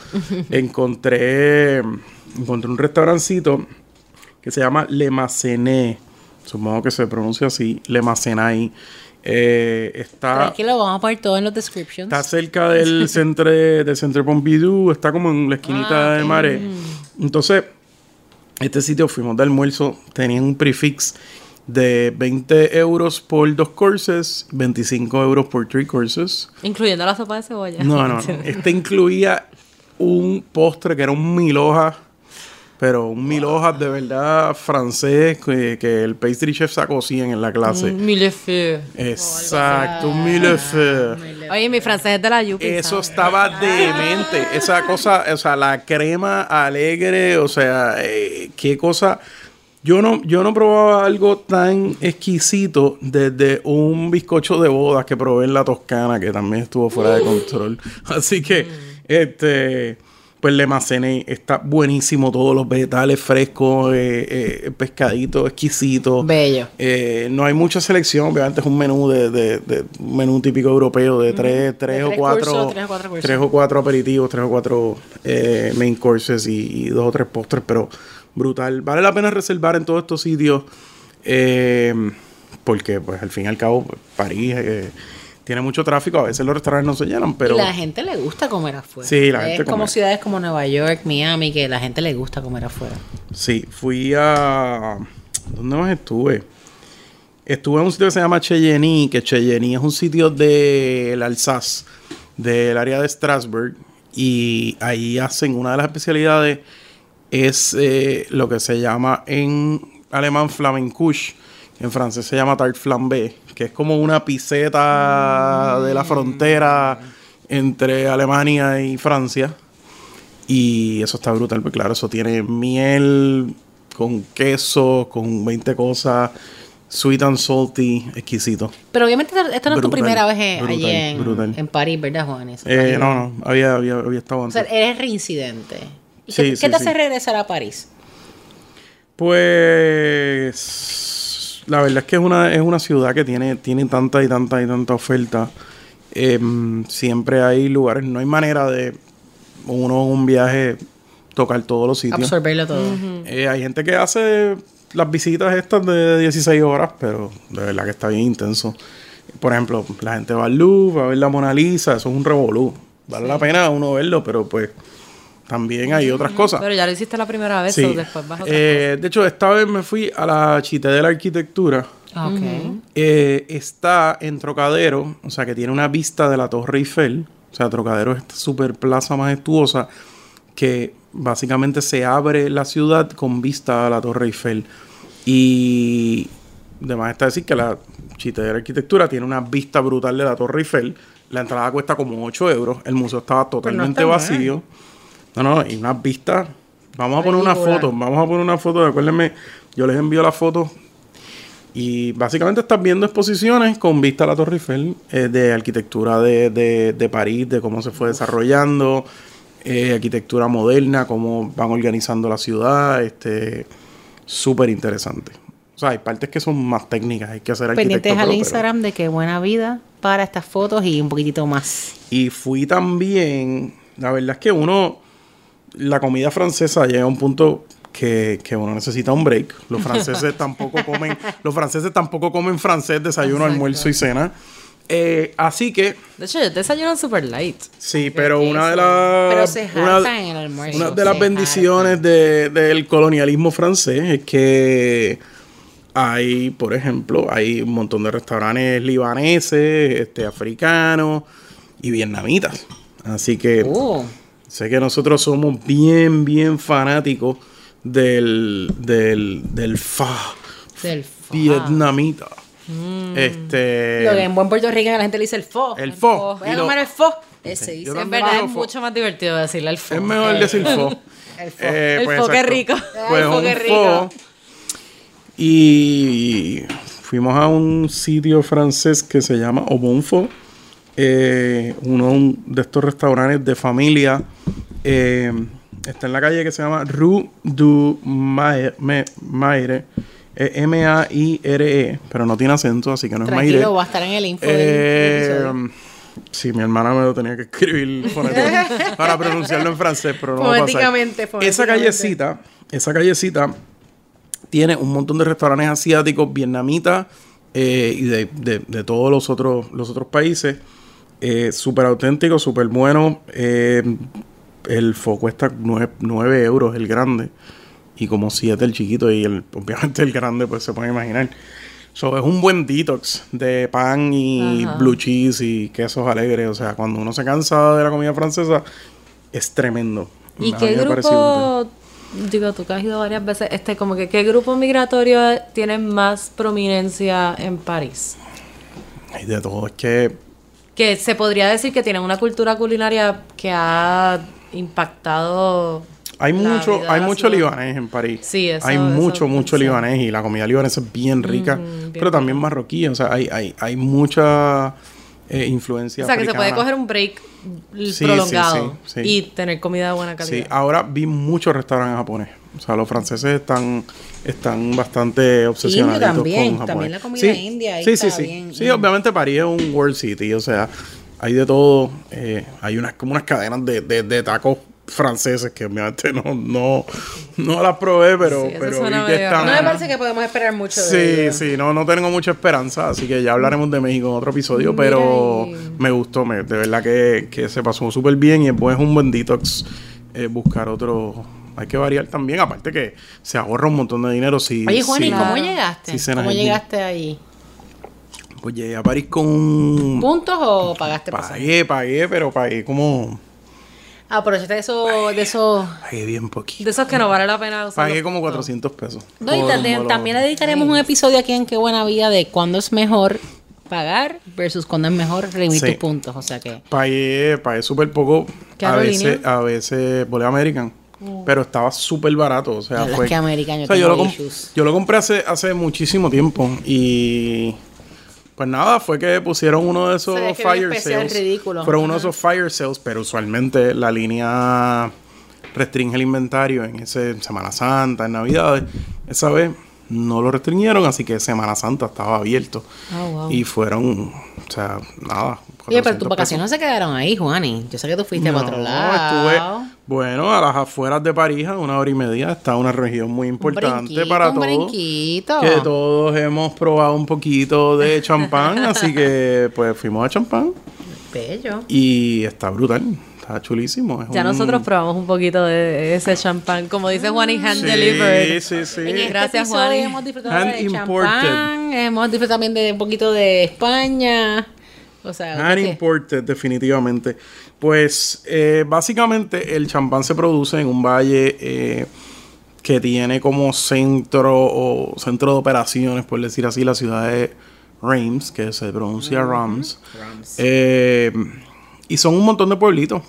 encontré, encontré un restaurancito que se llama Le Macené. Supongo que se pronuncia así, Le Macenay. Eh, está, Tranquilo, vamos a poner todo en los descriptions. Está cerca del (laughs) centro del centro Pompidou, está como en la esquinita Ah, de Mare. Entonces, este sitio fuimos de almuerzo, tenía un prefix de 20 euros por dos courses, 25 euros por tres courses. Incluyendo la sopa de cebolla. No, no, no. (laughs) Este incluía un postre que era un mil hojas, pero un mil hojas de verdad francés que, que el pastry chef sacó 100 en la clase. Mm, Millefeuille. Exacto, un millefeuille. Oye, mi francés es de la Yupi. Eso estaba demente. Esa cosa, o sea, la crema alegre, o sea, eh, qué cosa. Yo no, yo no probaba algo tan exquisito desde un bizcocho de bodas que probé en la Toscana, que también estuvo fuera de control. (laughs) Así que, este, pues le macené. Está buenísimo, todos los vegetales frescos, eh, eh, pescadito, exquisito. Bello. Eh, no hay mucha selección, obviamente es un menú de, de- de- un menú típico europeo de tres, tres, o tres cuatro, cursos, tres o cuatro cursos. tres o cuatro aperitivos, tres o cuatro eh, main courses y, y dos o tres postres, pero brutal. Vale la pena reservar en todos estos sitios eh, porque, pues, al fin y al cabo, pues, París eh, tiene mucho tráfico. A veces los restaurantes no se llenan, pero y la gente le gusta comer afuera. Sí, la gente Es como come. ciudades como Nueva York, Miami, que la gente le gusta comer afuera. Sí, fui a. ¿Dónde más estuve? Estuve en un sitio que se llama Cheyenne, que Cheyenne es un sitio del Alsace, del área de Strasbourg. y ahí hacen una de las especialidades es eh, lo que se llama en alemán flamencuche, en francés se llama tarte flambé, que es como una piseta de la frontera entre Alemania y Francia. Y eso está brutal, porque claro, eso tiene miel con queso, con 20 cosas, sweet and salty, exquisito. Pero obviamente esta no es tu primera vez en- allí en, París, ¿verdad, Juan? Eso, Eh, no, no, había, había, había estado O sea, antes. eres reincidente. ¿Y Sí, qué, te sí. hace regresar a París? Pues la verdad es que es una, es una ciudad que tiene, tiene tanta y tanta y tanta oferta. Em, siempre hay lugares, no hay manera de uno en un viaje tocar todos los sitios. Absorberlo todo. Eh, hay gente que hace las visitas estas de 16 horas, pero de verdad que está bien intenso. Por ejemplo, la gente va al Louvre, va a ver la Mona Lisa, eso es un revolú. Vale la pena uno verlo, pero pues también hay otras cosas. Pero ya lo hiciste la primera vez, Sí. o después vas a otra Eh, de hecho, esta vez me fui a la Chité de la Arquitectura. Ok. Eh, está en Trocadero, o sea que tiene una vista de la Torre Eiffel. O sea, Trocadero es esta super plaza majestuosa que básicamente se abre la ciudad con vista a la Torre Eiffel. Y además está decir que la Chité de la Arquitectura tiene una vista brutal de la Torre Eiffel. La entrada cuesta como 8 euros. El museo estaba totalmente está mal. vacío. No, no, y unas vistas. Vamos a poner una foto. Vamos a poner una foto. Acuérdenme, yo les envío la foto y básicamente estás viendo exposiciones con vista a la Torre Eiffel, eh, de arquitectura de, de- de París, de cómo se fue desarrollando, eh, arquitectura moderna, cómo van organizando la ciudad, este, súper interesante. O sea, hay partes que son más técnicas, hay que hacer Pendientes al pero- Instagram de que buena vida para estas fotos y un poquitito más. Y fui también, la verdad es que uno, la comida francesa llega a un punto que, que uno necesita un break. Los (laughs) franceses tampoco comen, los franceses tampoco comen francés, desayuno, almuerzo y cena. Eh, así que, De hecho, yo desayuno super light. sí, pero una de las... Pero se una- hartan en el almuerzo, Una de las bendiciones de- del colonialismo francés es que hay, por ejemplo, hay un montón de restaurantes libaneses, este, africanos y vietnamitas. Así que Uh, sé que nosotros somos bien, bien fanáticos del, del, del fa del fo. vietnamita. Este... Lo que en buen puertorriqueño la gente le dice el fo. El fo. Voy Y a comer el fo. Ese dice. En también verdad es fo. mucho más divertido decirle al fo. Es mejor decir fo. El fo. Eh, El pues, fo, qué rico. Pues Ay, fo, un qué fo. rico. Y fuimos a un sitio francés que se llama Obonfo. Eh, uno un- de estos restaurantes de familia. Eh, está en la calle que se llama Rue du Maire. Maire, M-A-I-R-E. Pero no tiene acento, así que no es Maire. Tranquilo, va a estar en el info Eh, sí, mi hermana me lo tenía que escribir (laughs) para pronunciarlo en francés, pero no va a pasar. Fonéticamente, Esa callecita, esa callecita tiene un montón de restaurantes asiáticos, vietnamitas eh, y de, de- de todos los otros, los otros países. Eh, súper auténtico, súper bueno. Eh, el fo cuesta 9, euros el grande y como 7 el chiquito y el, (laughs) obviamente el grande pues se puede imaginar. So, es un buen detox de pan y Ajá. blue cheese y quesos alegres. O sea, cuando uno se cansa de la comida francesa, es tremendo. ¿Y A qué grupo, digo, tú que has ido varias veces, este, como que qué grupo migratorio tiene más prominencia en París? Hay de todo. Es que Que se podría decir que tienen una cultura culinaria que ha impactado. hay mucho, hay mucho ciudad. libanés en París. Sí, eso- Hay eso mucho, mucho pensé. libanés y la comida libanesa es bien rica, bien pero también marroquí. O sea, hay, hay, hay mucha eh, influencia O sea, que se puede coger un break Sí, prolongado sí, sí, sí. y tener comida de buena calidad. Sí, ahora vi muchos restaurantes japoneses. O sea, los franceses están, están bastante obsesionados también, con Japón. también la comida india ahí Sí, sí, está sí. bien. Sí, obviamente París es un World City, o sea, hay de todo. eh, hay unas como unas cadenas de, de, de tacos franceses que obviamente no, no, no las probé, pero, Sí, pero suena vi que medio están... No me parece que podemos esperar mucho de Sí, sí, no, no tengo mucha esperanza, así que ya hablaremos de México en otro episodio, Mira pero ahí. me gustó, me, de verdad que, que se pasó súper bien y después es un buen detox eh, buscar otro... Hay que variar también, aparte que se ahorra un montón de dinero si... Oye, Juan, ¿y si- cómo Claro. llegaste? Sí, ¿Cómo llegaste ahí? Pues llegué a París con un... ¿Puntos o pagaste pasaje? Pagué, pagué, pero pagué como... Aprovechate de eso, de eso. Pagué bien poquito. De esos que no vale la pena usar. Pagué como 400 pesos. No, y también, le dedicaremos un episodio aquí en Qué Buena Vida de cuándo es mejor pagar versus cuándo es mejor redimir Sí. tus puntos. O sea que. Pagué, pagué súper poco. ¿Qué A veces, a veces volé American. Pero estaba súper barato. O sea, fue. es que American yo o sea, yo, tengo lo yo lo compré hace, hace muchísimo tiempo. Y. Pues nada, fue que pusieron uno de esos que bien fire especial, sales. ridículo. Fueron uno de esos fire sales, pero usualmente la línea restringe el inventario en ese Semana Santa, en Navidades. Esa vez no lo restringieron, así que Semana Santa estaba abierto. Oh, wow. Y fueron, o sea, nada. Oye, 400 pero tus vacaciones no se quedaron ahí, Juani. Yo sé que tú fuiste para otro lado. estuve, bueno, a las afueras de París, a una hora y media, está una región muy importante para un todos. brinquito. Que todos hemos probado un poquito de champán, (laughs) así que pues fuimos a champán Bello. y está brutal, está chulísimo. es Ya un- nosotros probamos un poquito de ese champán. Como dice Juan y Hand Sí, Delivered. sí, sí. En este Gracias, Juani. Hemos disfrutado Hand de champán, hemos disfrutado también de un poquito de España. O sea, definitivamente. Pues eh, básicamente el champán se produce en un valle eh, que tiene como centro o centro de operaciones, por decir así, la ciudad de Reims, que se pronuncia Rams. Eh, y son un montón de pueblitos.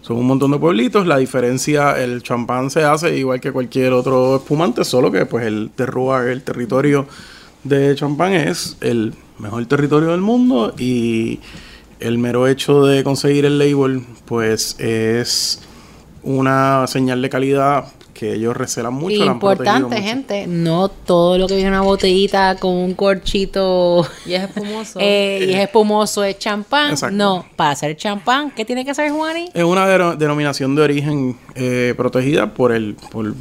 Son un montón de pueblitos. La diferencia, el champán se hace igual que cualquier otro espumante, solo que pues el terroir, el territorio de champán es el mejor territorio del mundo y el mero hecho de conseguir el label pues es una señal de calidad que ellos recelan mucho. la Importante, mucho. gente, no todo lo que viene en una botellita con un corchito Y es espumoso. (laughs) eh, y es espumoso es champán. Exacto. No, para hacer champán, ¿qué tiene que hacer Juani? Es una deno- denominación de origen eh, protegida por el por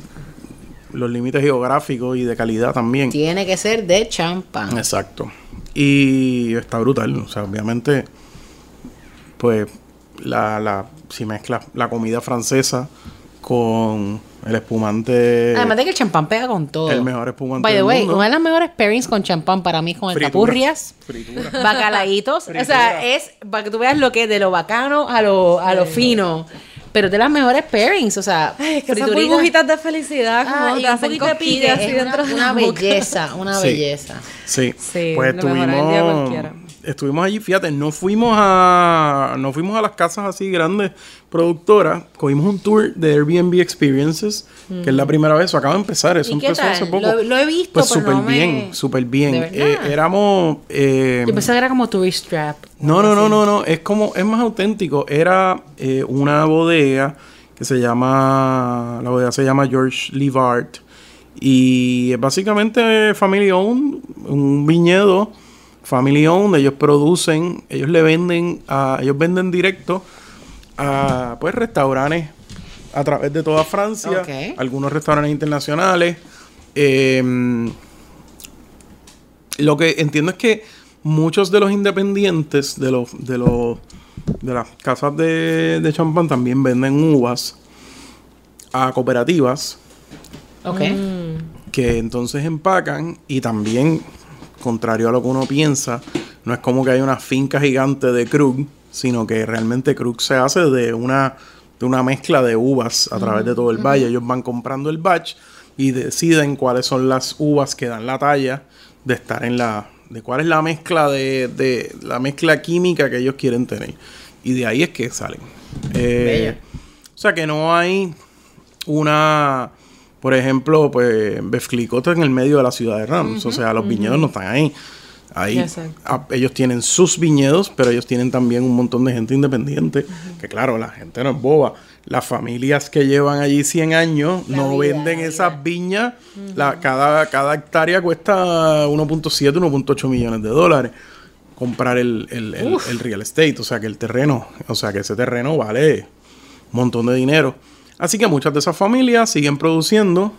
los límites geográficos y de calidad también. Tiene que ser de champán. Exacto. Y está brutal. O sea, obviamente, pues, la, la, si mezclas la comida francesa con el espumante. Además de que el champán pega con todo. El mejor espumante By the del way, mundo. una de las mejores pairings con champán para mí es con el Fritura. capurrias, Fritura. (laughs) bacalaitos. o sea, es para que tú veas lo que es de lo bacano a lo, a lo fino. Pero es de las mejores pairings, o sea, Ay, es que esas burbujitas de felicidad como Ah, te un hacen poquito de pique, cosquillas así es dentro una, de una la boca. belleza, una Sí. belleza. Sí. Sí, pues día estuvimos. allí, fíjate, no fuimos a. No fuimos a las casas así grandes productoras. Cogimos un tour de Airbnb Experiences, que es la primera vez. Eso acaba de empezar. Eso ¿Y qué empezó tal? hace poco. Lo- lo he visto, Pues súper no me- bien, súper bien. Eh, éramos. eh, Yo pensé que era como tourist trap. no, no, no, no, no. Es como, es más auténtico. Era eh, una bodega que se llama, la bodega se llama George Livart. Y es básicamente family owned, un viñedo family owned. Ellos producen, ellos le venden, a, ellos venden directo a pues restaurantes a través de toda Francia, algunos restaurantes internacionales. Eh, lo que entiendo es que muchos de los independientes de los de los de las casas de, de champán también venden uvas a cooperativas Ok. que entonces empacan y también contrario a lo que uno piensa no es como que hay una finca gigante de Krug sino que realmente Krug se hace de una de una mezcla de uvas a través de todo el valle. Ellos van comprando el batch y deciden cuáles son las uvas que dan la talla de estar en la de cuál es la mezcla de, de la mezcla química que ellos quieren tener. Y de ahí es que salen. Eh, o sea que no hay una, por ejemplo, pues Befclicota en el medio de la ciudad de Rams. o sea, los viñedos no están ahí. Ahí Exacto. a- ellos tienen sus viñedos, pero ellos tienen también un montón de gente independiente. Que claro, la gente no es boba. Las familias que llevan allí 100 años La no vida, venden esas viñas. la, cada, cada hectárea cuesta 1.7, 1.8 millones de dólares comprar el, el, el- el real estate. O sea que el terreno, o sea que ese terreno vale un montón de dinero. Así que muchas de esas familias siguen produciendo.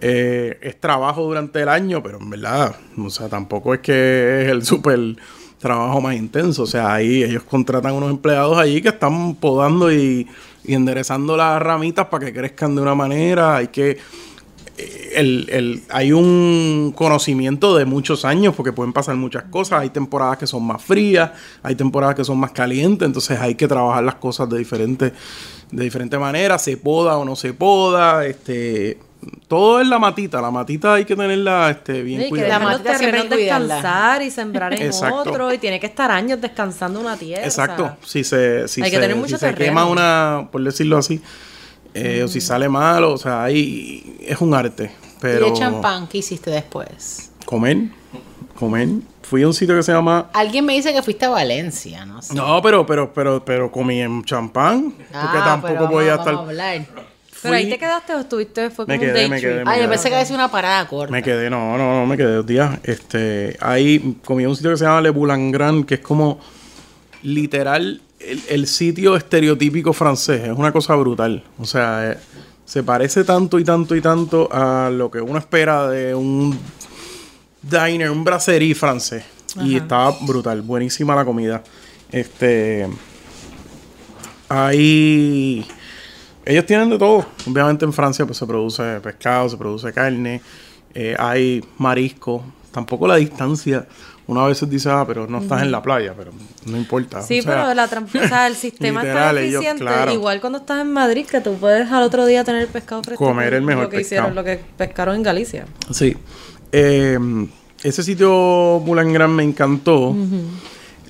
Eh, es trabajo durante el año, pero en verdad, o sea, tampoco es que es el súper trabajo más intenso. O sea, ahí ellos contratan unos empleados allí que están podando y, y enderezando las ramitas para que crezcan de una manera. Hay que eh, el, el- hay un conocimiento de muchos años porque pueden pasar muchas cosas. Hay temporadas que son más frías, hay temporadas que son más calientes, entonces hay que trabajar las cosas de diferente, de diferente manera, se poda o no se poda, este, todo es la matita, la matita hay que tenerla este, bien Sí, que cuidada. La dejar los matita siempre hay que descansar y sembrar en Exacto. otro y tiene que estar años descansando una tierra. Exacto. o sea, si se, si hay que se, tener si mucho se terreno. quema una, por decirlo así, eh, o si sale mal, o sea, ahí es un arte. Pero ¿Y de champán qué hiciste después? comer, comer. Fui a un sitio que se llama. Alguien me dice que fuiste a Valencia, no sé. No, pero, pero, pero, pero comí en champán. porque Ah, tampoco pero podía vamos- estar. vamos a hablar. Pero ahí te quedaste o estuviste, fue Me como un quedé, day me trip. quedé, me Ay, yo pensé que había sido una parada corta. Me quedé, no, no, no, me quedé dos días. Este, ahí comí en un sitio que se llama Le Boulangran, que es como literal el, el sitio estereotípico francés. Es una cosa brutal. O sea, eh, se parece tanto y tanto y tanto a lo que uno espera de un diner, un brasserie francés. Y estaba brutal, buenísima la comida. Este, ahí ellos tienen de todo. Obviamente en Francia pues se produce pescado, se produce carne, eh, hay marisco. Tampoco la distancia. Una vez se dice, ah, pero no estás en la playa, pero no importa. Sí, O sea, pero la o sea, el (laughs) sistema literal, está ellos, eficiente. claro. Igual cuando estás en Madrid, que tú puedes al otro día tener pescado fresco. Comer el mejor Lo que pescado. hicieron, lo que pescaron en Galicia. Sí. Eh, ese sitio Boulangran me encantó.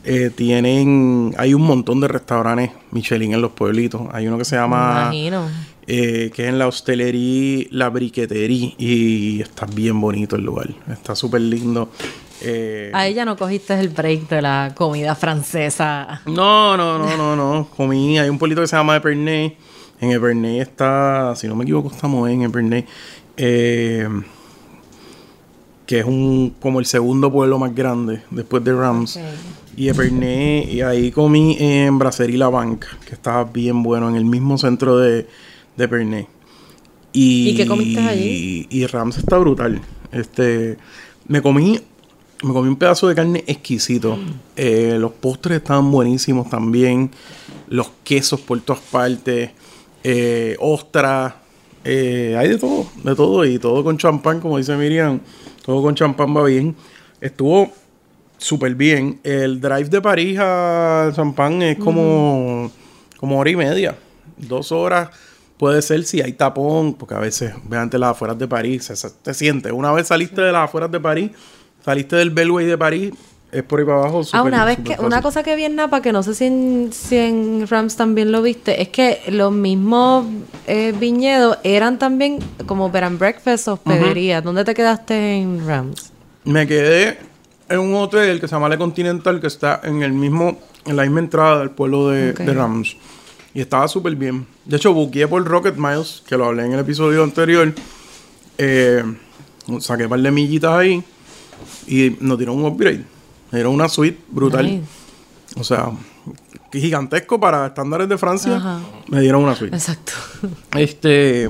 Eh, tienen, hay un montón de restaurantes Michelin en los pueblitos. Hay uno que se llama, imagino. eh, que es en la hostelería, la briquetería. Y está bien bonito el lugar. Está súper lindo. Eh, A ella no cogiste el break de la comida francesa. no, no, no, no, no. Comí, hay un pueblito que se llama Epernay. En Epernay está, si no me equivoco, estamos en Epernay. Eh, que es un como el segundo pueblo más grande después de Rams. Y Epernay, y ahí comí en Brasserie La Banque, que estaba bien bueno, en el mismo centro de, de Epernay. Y, ¿Y qué comiste allí? Y Rams está brutal. Este, me comí, me comí un pedazo de carne exquisito. Eh, los postres estaban buenísimos también. Los quesos por todas partes. Eh, ostras. eh, hay de todo, de todo. Y todo con champán, como dice Miriam. Todo con champán va bien. Estuvo súper bien. El drive de París a champán es como, como hora y media. Dos horas. Puede ser si hay tapón, porque a veces, vean las afueras de París, se, se- te sientes. Una vez saliste de las afueras de París, saliste del Belway de París, es por ahí para abajo. Ah, una vez que, una cosa que vi en Napa, que no sé si en, si en Rams también lo viste, es que los mismos eh, viñedos eran también como bed and breakfast o hospederías. ¿Dónde te quedaste en Rams? Me quedé en un hotel que se llama Le Continental, que está en el mismo, en la misma entrada del pueblo de Rams. Y estaba súper bien. De hecho, buqueé por Rocket Miles, que lo hablé en el episodio anterior. Eh, saqué un par de millitas ahí y nos dieron un upgrade. Me dieron una suite brutal. Nice. O sea, gigantesco para estándares de Francia. Ajá. Me dieron una suite. Exacto. (laughs) Este,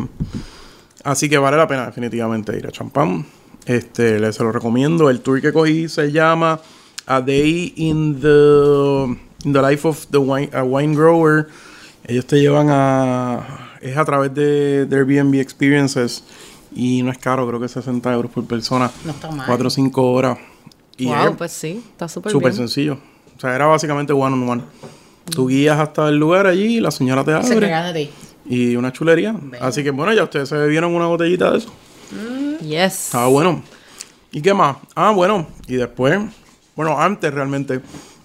así que vale la pena definitivamente ir a Champán. Este, les se lo recomiendo. El tour que cogí se llama A Day in the, in the Life of the Wine, a Wine Grower. Ellos te llevan a... Es a través de, de Airbnb Experiences y no es caro, creo que 60 euros por persona. No está mal. 4 o 5 horas. Y wow, es pues sí, está súper súper sencillo. O sea, era básicamente one on one. Tú guías hasta el lugar allí y la señora te Se abre encargan de ti. y una chulería. Así que bueno, ya ustedes se bebieron una botellita de eso. Yes. Estaba bueno. ¿Y qué más? Ah, bueno. Y después, bueno, antes realmente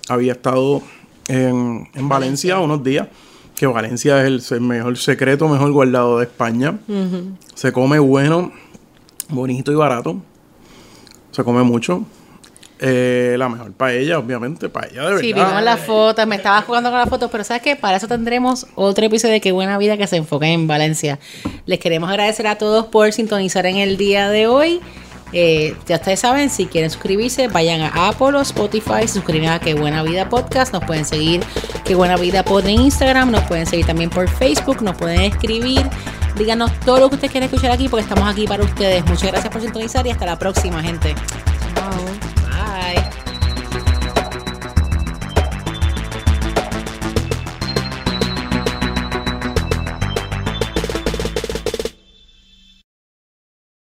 había estado en, en Valencia unos días. Que Valencia es el se- mejor secreto, mejor guardado de España. Se come bueno, bonito y barato. Se come mucho. Eh, la mejor paella, obviamente, paella de verdad. Sí, vimos las fotos, me estaba jugando con las fotos, pero ¿sabes qué? Para eso tendremos otro episodio de Qué Buena Vida que se enfoca en Valencia. Les queremos agradecer a todos por sintonizar en el día de hoy. Eh, ya ustedes saben, si quieren suscribirse, vayan a Apple o Spotify, se suscriben a Qué Buena Vida Podcast, nos pueden seguir Qué Buena Vida Pod en Instagram, nos pueden seguir también por Facebook, nos pueden escribir, díganos todo lo que ustedes quieren escuchar aquí porque estamos aquí para ustedes. Muchas gracias por sintonizar y hasta la próxima, gente. Bye.